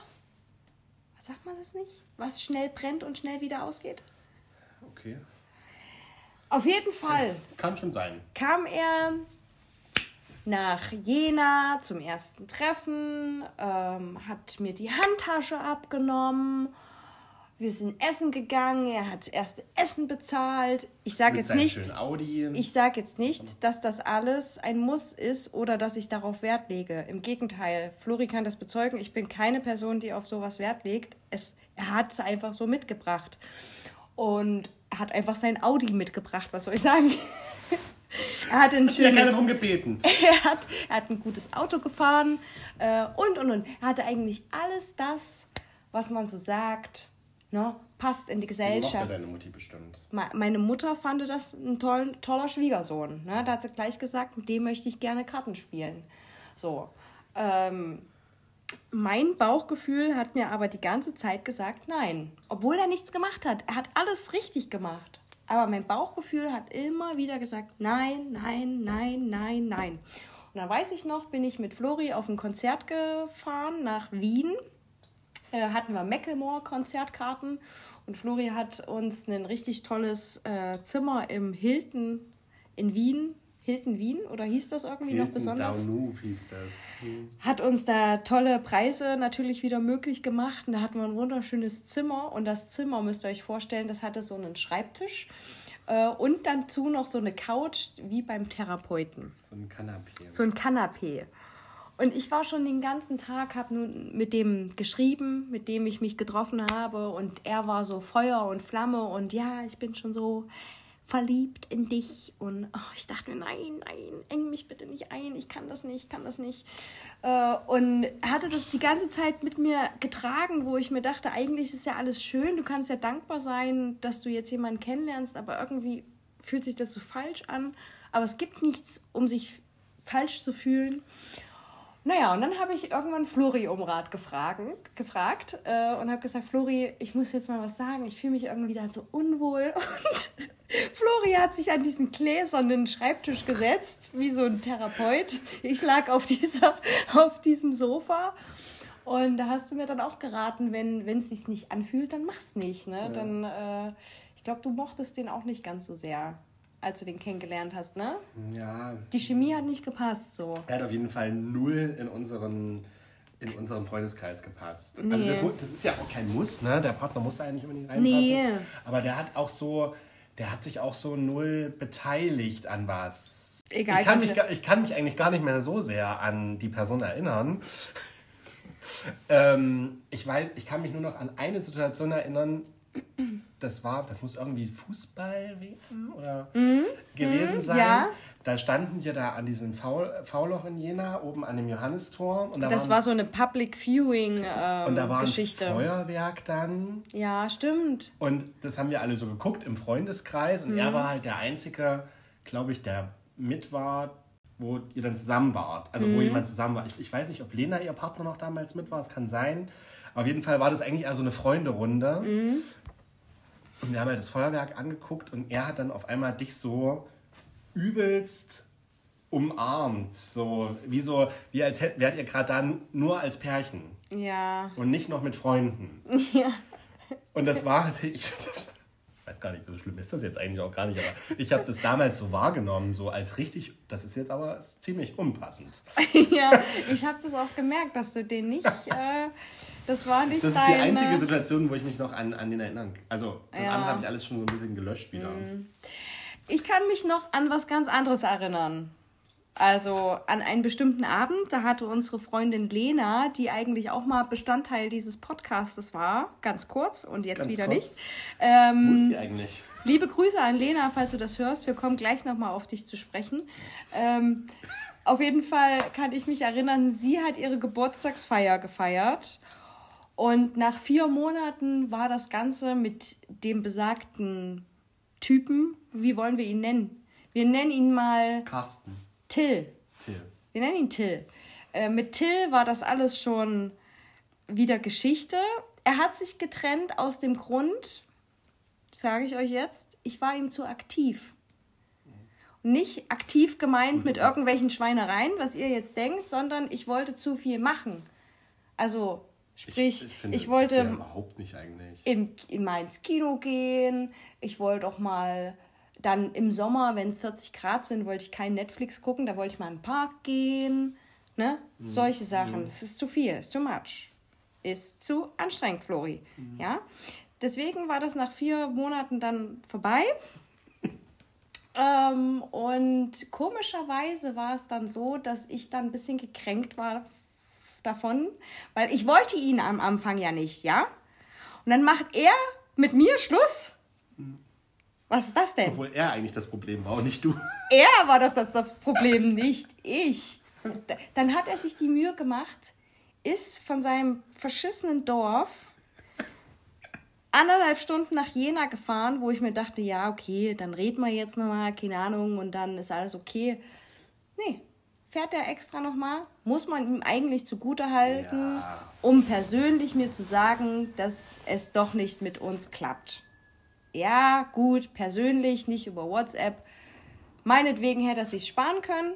Was sagt man das nicht? Was schnell brennt und schnell wieder ausgeht? Okay. Auf jeden Fall. Kann schon sein. Kam er nach Jena zum ersten Treffen, ähm, hat mir die Handtasche abgenommen. Wir sind essen gegangen, er hat das erste Essen bezahlt. Ich sage jetzt nicht, Audi. ich sage jetzt nicht, dass das alles ein Muss ist oder dass ich darauf Wert lege. Im Gegenteil, Flori kann das bezeugen. Ich bin keine Person, die auf sowas Wert legt. Es, er hat es einfach so mitgebracht und hat einfach sein Audi mitgebracht. Was soll ich sagen? (laughs) er hat ein schönes. Er darum gebeten. (laughs) er hat, er hat ein gutes Auto gefahren äh, und und und. Er hatte eigentlich alles das, was man so sagt ne, passt in die Gesellschaft. deine Mutti bestimmt. Meine Mutter fand das ein toll, toller Schwiegersohn. Ne? Da hat sie gleich gesagt, mit dem möchte ich gerne Karten spielen. So. Ähm, mein Bauchgefühl hat mir aber die ganze Zeit gesagt, nein. Obwohl er nichts gemacht hat. Er hat alles richtig gemacht. Aber mein Bauchgefühl hat immer wieder gesagt, nein, nein, nein, nein, nein. Und dann weiß ich noch, bin ich mit Flori auf ein Konzert gefahren nach Wien äh, hatten wir Macklemore-Konzertkarten und Flori hat uns ein richtig tolles äh, Zimmer im Hilton in Wien Hilton Wien oder hieß das irgendwie Hilton noch besonders? Downloop hieß das. Hm. Hat uns da tolle Preise natürlich wieder möglich gemacht. Und da hatten wir ein wunderschönes Zimmer. Und das Zimmer, müsst ihr euch vorstellen, das hatte so einen Schreibtisch. Äh, und dazu noch so eine Couch wie beim Therapeuten. So ein Kanapee. So ein Kanapee. Und ich war schon den ganzen Tag, habe nun mit dem geschrieben, mit dem ich mich getroffen habe. Und er war so Feuer und Flamme. Und ja, ich bin schon so verliebt in dich. Und oh, ich dachte mir, nein, nein, eng mich bitte nicht ein. Ich kann das nicht, ich kann das nicht. Äh, und hatte das die ganze Zeit mit mir getragen, wo ich mir dachte, eigentlich ist ja alles schön. Du kannst ja dankbar sein, dass du jetzt jemanden kennenlernst. Aber irgendwie fühlt sich das so falsch an. Aber es gibt nichts, um sich falsch zu fühlen. Naja, und dann habe ich irgendwann Flori um Rat gefragen, gefragt äh, und habe gesagt, Flori, ich muss jetzt mal was sagen. Ich fühle mich irgendwie da so unwohl. (laughs) Und Flori hat sich an diesen gläsernen Schreibtisch gesetzt, wie so ein Therapeut. Ich lag auf, dieser, auf diesem Sofa. Und da hast du mir dann auch geraten, wenn es sich nicht anfühlt, dann mach's nicht. Ne? Ja. Dann, äh, ich glaube, du mochtest den auch nicht ganz so sehr als du den kennengelernt hast, ne? Ja. Die Chemie hat nicht gepasst, so. Er hat auf jeden Fall null in unseren in unseren Freundeskreis gepasst. Also nee. Also das, das, ist ja auch kein Muss, ne? Der Partner muss da nicht unbedingt reinpassen. Nee. Aber der hat auch so, der hat sich auch so null beteiligt an was. Egal. Ich kann, mich, ich kann mich eigentlich gar nicht mehr so sehr an die Person erinnern. ähm, ich, weiß, ich kann mich nur noch an eine Situation erinnern, das war, das muss irgendwie Fußball-WM oder mhm. gewesen mhm, sein. Ja. Da standen wir da an diesem V-Loch in Jena, oben an dem Johannistor. Und da das waren, war so eine Public Viewing ähm, Und da war Geschichte. ein Feuerwerk dann. Ja, stimmt. Und das haben wir alle so geguckt im Freundeskreis. Und mhm. er war halt der Einzige, glaube ich, der mit war, wo ihr dann zusammen wart. Also mhm. wo jemand zusammen war. Ich, ich weiß nicht, ob Lena, ihr Partner, noch damals mit war. Es kann sein. Auf jeden Fall war das eigentlich eher so eine Freunde-Runde. Mhm. Und wir haben halt das Feuerwerk angeguckt und er hat dann auf einmal dich so übelst umarmt. So, wie so, wie als hättet, wärt ihr gerade da nur als Pärchen. Ja. Und nicht noch mit Freunden. (laughs) Ja. Und das war, ich das, weiß gar nicht, so schlimm ist das jetzt eigentlich auch gar nicht, aber ich habe das damals so wahrgenommen, so als richtig, das ist jetzt aber ziemlich unpassend. (laughs) ja, ich habe das auch gemerkt, dass du den nicht. Äh, das war nicht Das ist deine... die einzige Situation, wo ich mich noch an, an den erinnern kann. Also, das ja. andere habe ich alles schon so ein bisschen gelöscht wieder. Mm. Ich kann mich noch an was ganz anderes erinnern. Also an einen bestimmten Abend, da hatte unsere Freundin Lena, die eigentlich auch mal Bestandteil dieses Podcastes war, ganz kurz und jetzt ganz wieder kurz. nicht. Ähm, Wo ist die eigentlich? Liebe Grüße an Lena, falls du das hörst. Wir kommen gleich nochmal auf dich zu sprechen. Ähm, auf jeden Fall kann ich mich erinnern, sie hat ihre Geburtstagsfeier gefeiert und nach vier Monaten war das Ganze mit dem besagten Typen, wie wollen wir ihn nennen? Wir nennen ihn mal. Carsten. Till. Till. Wir nennen ihn Till. Äh, mit Till war das alles schon wieder Geschichte. Er hat sich getrennt aus dem Grund, sage ich euch jetzt, ich war ihm zu aktiv. Nicht aktiv gemeint mit irgendwelchen Schweinereien, was ihr jetzt denkt, sondern ich wollte zu viel machen. Also Sprich, ich, finde, ich wollte ja überhaupt nicht eigentlich. In, in mal ins Kino gehen. Ich wollte auch mal dann im Sommer, wenn es 40 Grad sind, wollte ich kein Netflix gucken. Da wollte ich mal in den Park gehen. Ne? Mhm. Solche Sachen. Es mhm. ist zu viel, ist too much. Ist zu anstrengend, Flori. Mhm. Ja? deswegen war das nach vier Monaten dann vorbei. (laughs) ähm, und komischerweise war es dann so, dass ich dann ein bisschen gekränkt war davon, weil ich wollte ihn am Anfang ja nicht, ja? Und dann macht er mit mir Schluss. Was ist das denn? Obwohl er eigentlich das Problem war und nicht du. (laughs) Er war doch das, das Problem, nicht ich. Dann hat er sich die Mühe gemacht, ist von seinem verschissenen Dorf anderthalb Stunden nach Jena gefahren, wo ich mir dachte, ja, okay, dann reden wir jetzt nochmal, keine Ahnung, und dann ist alles okay. Nee, fährt er extra nochmal, muss man ihm eigentlich zugutehalten, ja. um persönlich mir zu sagen, dass es doch nicht mit uns klappt. Ja, gut, persönlich, nicht über WhatsApp. Meinetwegen hätte er sich sparen können,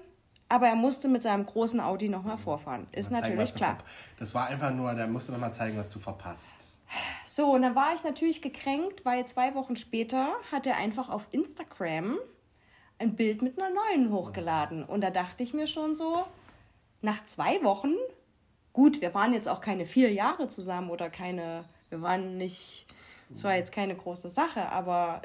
aber er musste mit seinem großen Audi nochmal vorfahren. Ist mal natürlich zeigen, klar. Das war einfach nur, der musste nochmal zeigen, was du verpasst. So, und dann war ich natürlich gekränkt, weil zwei Wochen später hat er einfach auf Instagram ein Bild mit einer neuen hochgeladen. Und da dachte ich mir schon so, nach zwei Wochen, gut, wir waren jetzt auch keine vier Jahre zusammen oder keine, wir waren nicht, es war jetzt keine große Sache, aber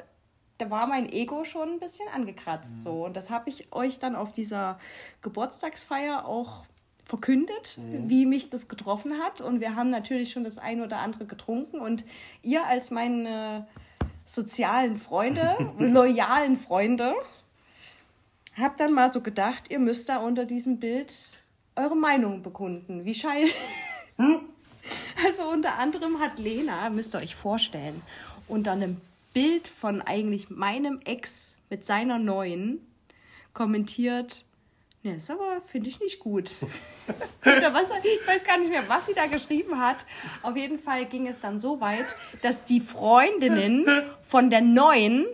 da war mein Ego schon ein bisschen angekratzt. Mhm. So. Und das habe ich euch dann auf dieser Geburtstagsfeier auch verkündet, mhm. wie mich das getroffen hat. Und wir haben natürlich schon das ein oder andere getrunken. Und ihr als meine sozialen Freunde, (laughs) loyalen Freunde, hab dann mal so gedacht, ihr müsst da unter diesem Bild eure Meinung bekunden. Wie scheiße. (laughs) Hm? Also unter anderem hat Lena, müsst ihr euch vorstellen, unter einem Bild von eigentlich meinem Ex mit seiner neuen kommentiert, Ne, ist aber, finde ich nicht gut. (laughs) Oder was, ich weiß gar nicht mehr, was sie da geschrieben hat. Auf jeden Fall ging es dann so weit, dass die Freundinnen von der Neuen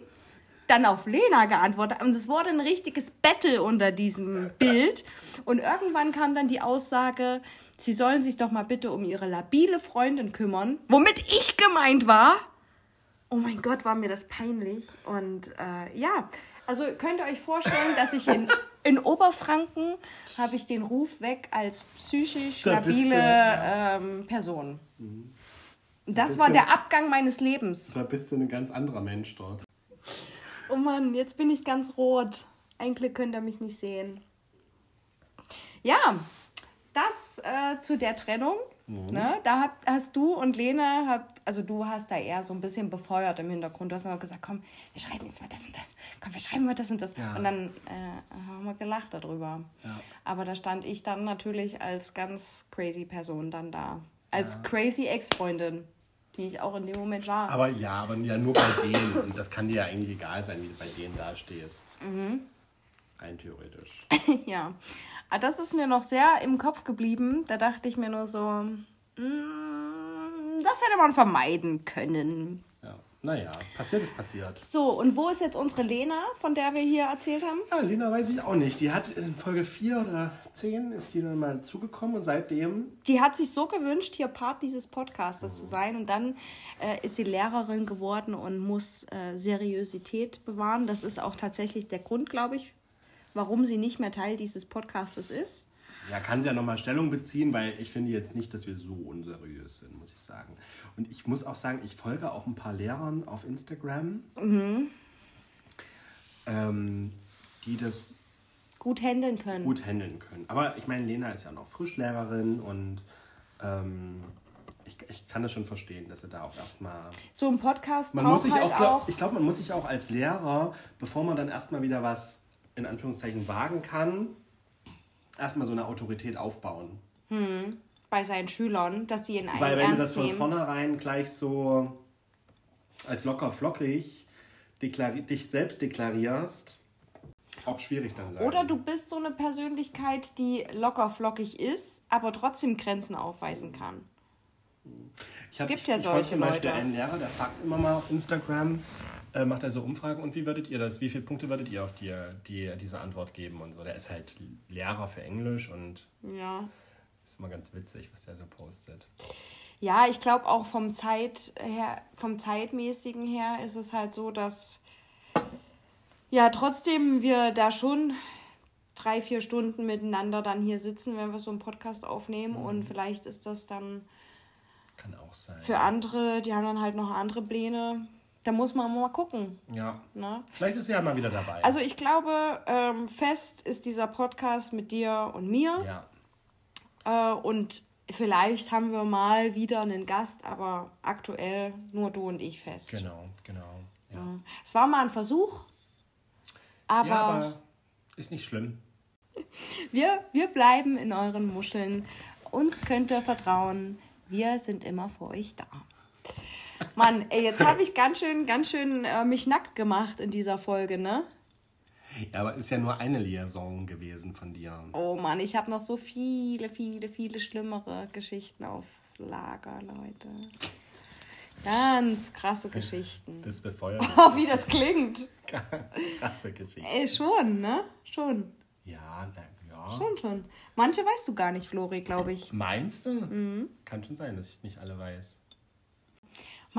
dann auf Lena geantwortet und es wurde ein richtiges Battle unter diesem Bild. Und irgendwann kam dann die Aussage, sie sollen sich doch mal bitte um ihre labile Freundin kümmern, womit ich gemeint war. Oh mein Gott, war mir das peinlich. Und äh, ja, also könnt ihr euch vorstellen, dass ich in, in Oberfranken habe ich den Ruf weg als psychisch labile ähm, Person. Mhm. Das war der Abgang meines Lebens. Da bist du ein ganz anderer Mensch dort. Oh Mann, jetzt bin ich ganz rot. Eigentlich könnt ihr mich nicht sehen. Ja, das äh, zu der Trennung. Mhm. Ne? Da hab, hast du und Lena, hab, also du hast da eher so ein bisschen befeuert im Hintergrund. Du hast noch gesagt, komm, wir schreiben jetzt mal das und das. Komm, wir schreiben mal das und das. Ja. Und dann äh, haben wir gelacht darüber. Ja. Aber da stand ich dann natürlich als ganz crazy Person dann da. Als ja. crazy Ex-Freundin die ich auch in dem Moment war. Aber ja, aber ja nur bei denen. Und das kann dir ja eigentlich egal sein, wie du bei denen dastehst. Mhm. Rein theoretisch. (laughs) ja. Aber das ist mir noch sehr im Kopf geblieben. Da dachte ich mir nur so, mm, das hätte man vermeiden können. Naja, passiert ist passiert. So, und wo ist jetzt unsere Lena, von der wir hier erzählt haben? Ja, Lena weiß ich auch nicht. Die hat in Folge 4 oder 10 ist die dann mal zugekommen und seitdem. Die hat sich so gewünscht, hier Part dieses Podcastes mhm. zu sein. Und dann äh, ist sie Lehrerin geworden und muss äh, Seriosität bewahren. Das ist auch tatsächlich der Grund, glaube ich, warum sie nicht mehr Teil dieses Podcastes ist. Ja, kann sie ja nochmal Stellung beziehen, weil ich finde jetzt nicht, dass wir so unseriös sind, muss ich sagen. Und ich muss auch sagen, ich folge auch ein paar Lehrern auf Instagram, mhm. ähm, die das gut handeln können. Gut handeln können. Aber ich meine, Lena ist ja noch Frischlehrerin und ähm, ich, ich kann das schon verstehen, dass sie da auch erstmal. So ein Podcast man muss sich halt auch, glaub, auch. Ich glaube, man muss sich auch als Lehrer, bevor man dann erstmal wieder was in Anführungszeichen wagen kann, erstmal so eine Autorität aufbauen. Hm. Bei seinen Schülern, dass die ihn einen Weil wenn du das von vornherein gleich so als locker flockig dich selbst deklarierst, auch schwierig dann sein. Oder du bist so eine Persönlichkeit, die locker flockig ist, aber trotzdem Grenzen aufweisen kann. Ich es gibt ich, ja solche ich zum Beispiel Leute. einen Lehrer, der fragt immer mal auf Instagram, äh, macht er so Umfragen und wie würdet ihr das, wie viele Punkte würdet ihr auf die, die, diese Antwort geben und so. Der ist halt Lehrer für Englisch und ja. ist immer ganz witzig, was der so postet. Ja, ich glaube auch vom Zeit her, vom zeitmäßigen her ist es halt so, dass ja trotzdem wir da schon drei, vier Stunden miteinander dann hier sitzen, wenn wir so einen Podcast aufnehmen mhm. und vielleicht ist das dann Kann auch sein. Für andere, die haben dann halt noch andere Pläne. Da muss man mal gucken. Ja. Ne? Vielleicht ist sie ja mal wieder dabei. Also ich glaube, ähm, fest ist dieser Podcast mit dir und mir. ja. Äh, und vielleicht haben wir mal wieder einen Gast, aber aktuell nur du und ich fest. Genau, genau. Ja. Ja. Es war mal ein Versuch, aber, ja, aber ist nicht schlimm. wir, wir bleiben in euren Muscheln. Uns könnt ihr vertrauen. Wir sind immer für euch da. Mann, ey, jetzt habe ich ganz schön, ganz schön äh, mich nackt gemacht in dieser Folge, ne? Ja, aber ist ja nur eine Liaison gewesen von dir. Oh Mann, ich habe noch so viele, viele, viele schlimmere Geschichten auf Lager, Leute. Ganz krasse Geschichten. Das befeuert (laughs) Oh, wie das klingt. ganz krasse Geschichte. Ey, schon, ne? Schon. Ja, na, ja. Schon, schon. Manche weißt du gar nicht, Flori, glaube ich. Meinst du? Mhm. Kann schon sein, dass ich nicht alle weiß.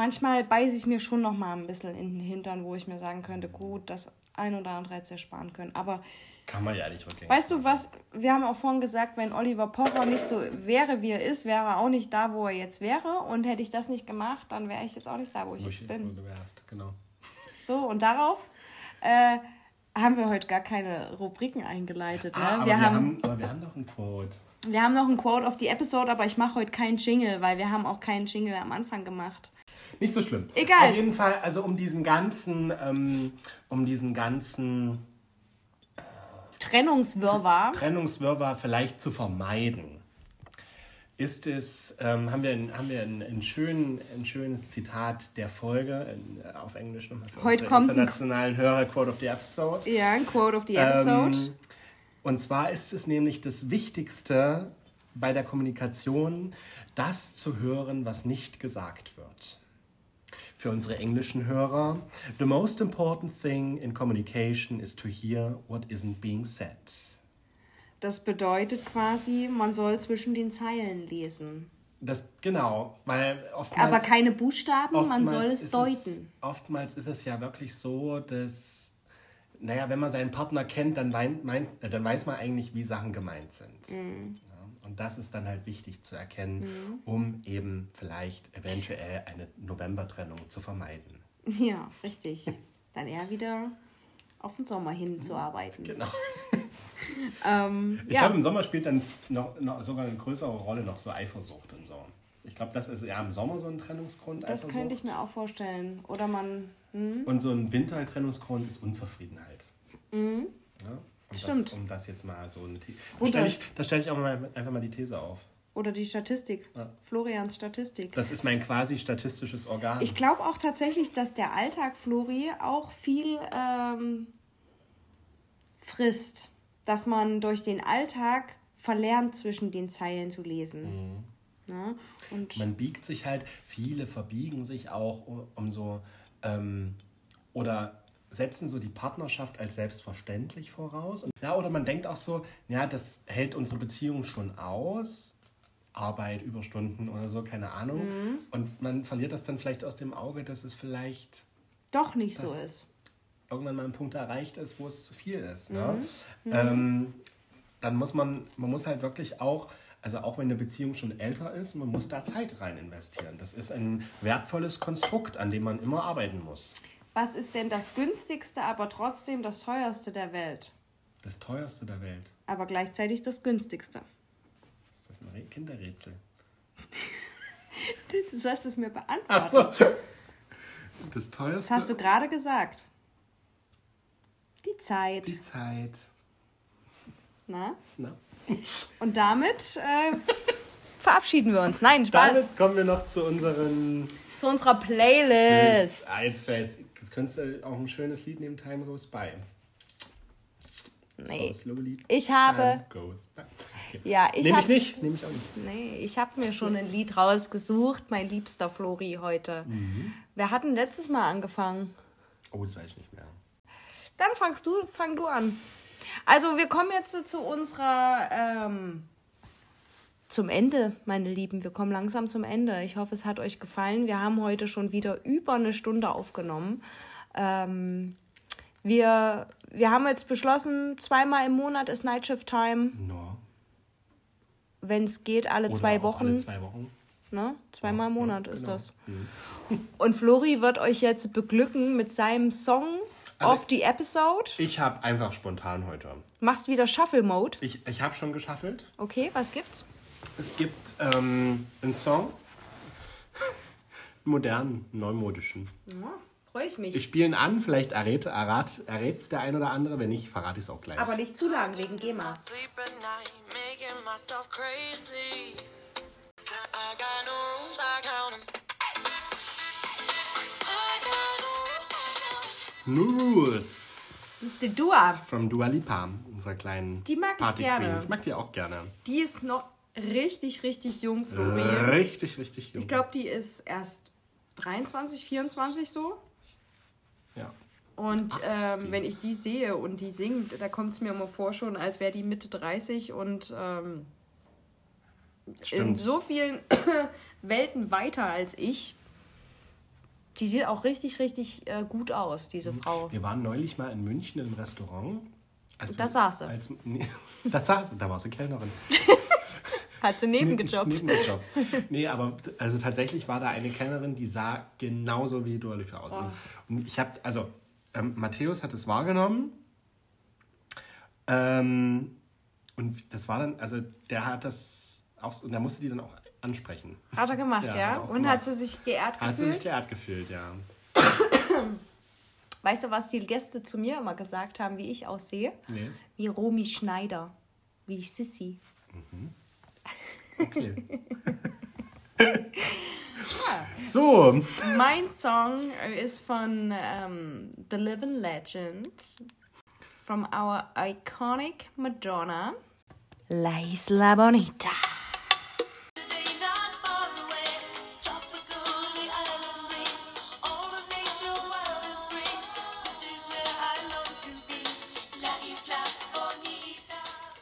Manchmal beiße ich mir schon noch mal ein bisschen in den Hintern, wo ich mir sagen könnte, gut, das ein oder andere hätte ersparen können. Aber Kann man ja nicht rückgängig. weißt du was, wir haben auch vorhin gesagt, wenn Oliver Pocher nicht so wäre, wie er ist, wäre er auch nicht da, wo er jetzt wäre. Und hätte ich das nicht gemacht, dann wäre ich jetzt auch nicht da, wo ich Wo jetzt ich- bin. wo du wärst, genau. So, und darauf äh, haben wir heute gar keine Rubriken eingeleitet. Ne? Ah, aber, wir, wir haben, haben, aber wir haben doch ein Quote. wir haben noch ein Quote auf die Episode, aber ich mache heute keinen Jingle, weil wir haben auch keinen Jingle am Anfang gemacht. Nicht so schlimm. Egal. Auf jeden Fall, also um diesen ganzen, ähm, um diesen ganzen Trennungswirrwarr. Trennungswirrwarr vielleicht zu vermeiden, ist es, ähm, haben wir, ein, haben wir ein, ein, schön, ein schönes Zitat der Folge in, äh, auf Englisch nochmal für Heute kommt ein- internationalen Hörer, Quote of the Episode. Ja, ein Quote of the Episode. Ähm, und zwar ist es nämlich das Wichtigste bei der Kommunikation, das zu hören, was nicht gesagt wird. Für unsere englischen Hörer, the most important thing in communication is to hear what isn't being said. Das bedeutet quasi, man soll zwischen den Zeilen lesen. Das genau, weil oftmals Aber keine Buchstaben, man soll es deuten. oftmals ist es ja wirklich so, dass, naja, wenn man seinen Partner kennt, dann, wein, meint, äh, dann weiß man eigentlich, wie Sachen gemeint sind. Mhm. Und das ist dann halt wichtig zu erkennen, um eben vielleicht eventuell eine Novembertrennung zu vermeiden. Ja, richtig. Dann eher wieder auf den Sommer hinzuarbeiten. Genau. (laughs) Ähm, Ich ja, glaube, im Sommer spielt dann noch, noch sogar eine größere Rolle noch so Eifersucht und so. Ich glaube, das ist ja im Sommer so ein Trennungsgrund. das Eifersucht. könnte ich mir auch vorstellen. Oder man. Hm? Und so ein Wintertrennungsgrund ist Unzufriedenheit. Ja? Um Mhm. Stimmt. Das, um das jetzt mal so eine The- Da stelle ich, da stell ich auch mal, einfach mal die These auf. Oder die Statistik. Ja. Florians Statistik. Das ist mein quasi statistisches Organ. Ich glaube auch tatsächlich, dass der Alltag, Flori, auch viel ähm, frisst. Dass man durch den Alltag verlernt, zwischen den Zeilen zu lesen. Ja? Und Man biegt sich halt, viele verbiegen sich auch um, um so, ähm, oder setzen so die Partnerschaft als selbstverständlich voraus. Und, ja, oder man denkt auch so, ja, das hält unsere Beziehung schon aus. Arbeit, Überstunden oder so, keine Ahnung. Mhm. Und man verliert das dann vielleicht aus dem Auge, dass es vielleicht doch nicht so ist. irgendwann mal ein Punkt erreicht ist, wo es zu viel ist. Ne? Ähm, dann muss man, man muss halt wirklich auch, also auch wenn eine Beziehung schon älter ist, man muss da Zeit rein investieren. Das ist ein wertvolles Konstrukt, an dem man immer arbeiten muss. Was ist denn das günstigste, aber trotzdem das teuerste der Welt? Das teuerste der Welt. Aber gleichzeitig das günstigste. Ist das ein Re- Kinderrätsel? Du sollst es mir beantworten. Ach so. Das Das teuerste. hast du gerade gesagt. Die Zeit. die Zeit. Na? Na? Und damit äh, (laughs) verabschieden wir uns. Nein, Spaß. Damit kommen wir noch zu unseren. Zu unserer Playlist. Ah, jetzt, wär jetzt, könntest du auch ein schönes Lied nehmen, Time Goes By. Nee. So, slow Lied. Ich habe. Time goes by. Okay. Ja, ich Nehme ich nicht, nehme ich auch nicht. Nee, ich habe mir schon ein Lied rausgesucht, mein liebster Flori heute. Mhm. Wir hatten letztes Mal angefangen. Oh, das weiß ich nicht mehr. Dann fangst du, fang du an. Also wir kommen jetzt zu unserer ähm, zum Ende, meine Lieben. Wir kommen langsam zum Ende. Ich hoffe, es hat euch gefallen. Wir haben heute schon wieder über eine Stunde aufgenommen. Ähm, wir, wir haben jetzt beschlossen, zweimal im Monat ist Night Shift Time. No. Wenn es geht, alle Oder zwei Wochen. Alle zwei Wochen. Ne? Zweimal im Monat ist genau. das. Mhm. Und Flori wird euch jetzt beglücken mit seinem Song also of the Episode. Ich habe einfach spontan heute. Machst wieder Shuffle Mode? Ich, ich habe schon geschaffelt. Okay, was gibt's? Es gibt ähm, einen Song, modernen, neumodischen. Ja, freue ich mich. Ich spiele ihn an, vielleicht errät es der ein oder andere, wenn nicht, verrate ich es auch gleich. Aber nicht zu lang, wegen GEMA. New Rules. Das ist die Dua. From Dua Lipa, unserer kleinen Die mag Party ich gerne. Queen. Ich mag die auch gerne. Die ist noch richtig, richtig jung, Flori. Richtig, richtig jung. Ich glaube, die ist erst 23, 24 so. Ja. Und ähm, wenn ich die sehe und die singt, da kommt es mir immer vor schon, als wäre die Mitte 30 und ähm, in so vielen (coughs) Welten weiter als ich. Die sieht auch richtig, richtig äh, gut aus, diese mhm. Frau. Wir waren neulich mal in München im Restaurant. Als da saß sie. Als, nee, (laughs) da saß sie, da war sie Kellnerin. (laughs) Hat sie nebengejobbt. nebengejobbt. Nee, aber also tatsächlich war da eine Kellnerin, die sah genauso wie Dua Lipa aus. Oh. Und ich habe, also ähm, Matthäus hat es wahrgenommen. Ähm, und das war dann, also der hat das auch, und der musste die dann auch ansprechen. Hat er gemacht, ja. ja? Und gemacht. hat sie sich geehrt gefühlt? Hat sie sich geehrt gefühlt, ja. (coughs) Weißt du, was die Gäste zu mir immer gesagt haben, wie ich aussehe? Nee. Wie Romy Schneider. Wie Sissy. Mhm. Okay. (laughs) So. Mein Song ist von um, The Living Legend. From our iconic Madonna. La Isla Bonita.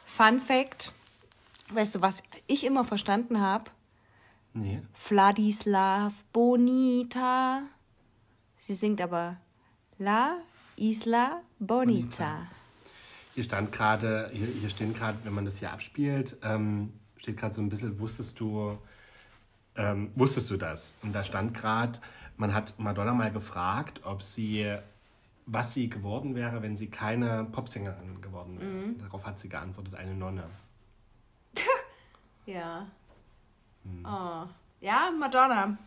Fun Fact. Weißt du, was ich immer verstanden habe? Nee. Vladislav Bonita. Sie singt aber La Isla Bonita. Bonita. Hier stand gerade, hier, hier stehen gerade, wenn man das hier abspielt, ähm, steht gerade so ein bisschen, wusstest du, ähm, wusstest du das? Und da stand gerade, man hat Madonna mal gefragt, ob sie was sie geworden wäre, wenn sie keine Popsängerin geworden wäre. Mhm. Darauf hat sie geantwortet, eine Nonne. Ja. Mhm. Oh. Ja, Madonna.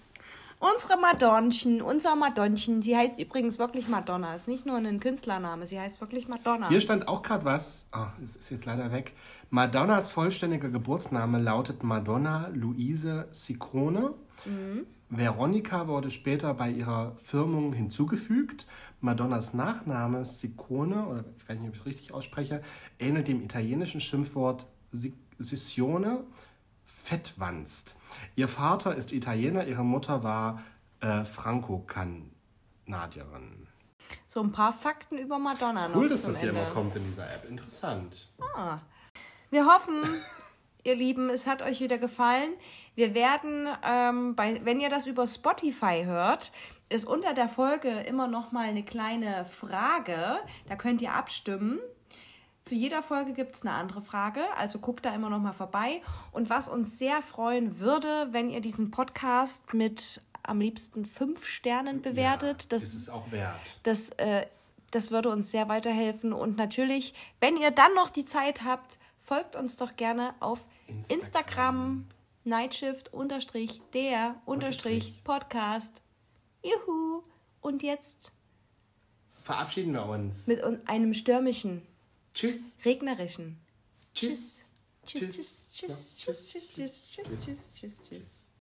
Unsere Madonnchen, unser Madonnchen, sie heißt übrigens wirklich Madonna. Ist nicht nur ein Künstlername, sie heißt wirklich Madonna. Hier stand auch gerade was, oh, es ist jetzt leider weg. Madonnas vollständiger Geburtsname lautet Madonna Luise Ciccone. Mhm. Veronica wurde später bei ihrer Firmung hinzugefügt. Madonnas Nachname Siccone, oder ich weiß nicht, ob ich es richtig ausspreche, ähnelt dem italienischen Schimpfwort Sissione, fettwanst. Ihr Vater ist Italiener, ihre Mutter war äh, Franco-Kanadierin. So ein paar Fakten über Madonna cool, noch. Cool, dass das hier immer kommt in dieser App. Interessant. Ah. Wir hoffen, (laughs) ihr Lieben, es hat euch wieder gefallen. Wir werden, ähm, bei, wenn ihr das über Spotify hört, ist unter der Folge immer noch mal eine kleine Frage. Da könnt ihr abstimmen. Zu jeder Folge gibt es eine andere Frage, also guckt da immer noch mal vorbei. Und was uns sehr freuen würde, wenn ihr diesen Podcast mit am liebsten fünf Sternen bewertet. Ja, das ist es auch wert. Das, äh, das würde uns sehr weiterhelfen. Und natürlich, wenn ihr dann noch die Zeit habt, folgt uns doch gerne auf Instagram, Instagram Nightshift unterstrich der unterstrich Podcast. Juhu. Und jetzt verabschieden wir uns. Mit einem stürmischen. Tschüss. Regnerischen. Tschüss. Tschüss. Tschüss. Tschüss. Tschüss. Tschüss. Tschüss. Tschüss. Tschüss. Tschüss. Tschüss.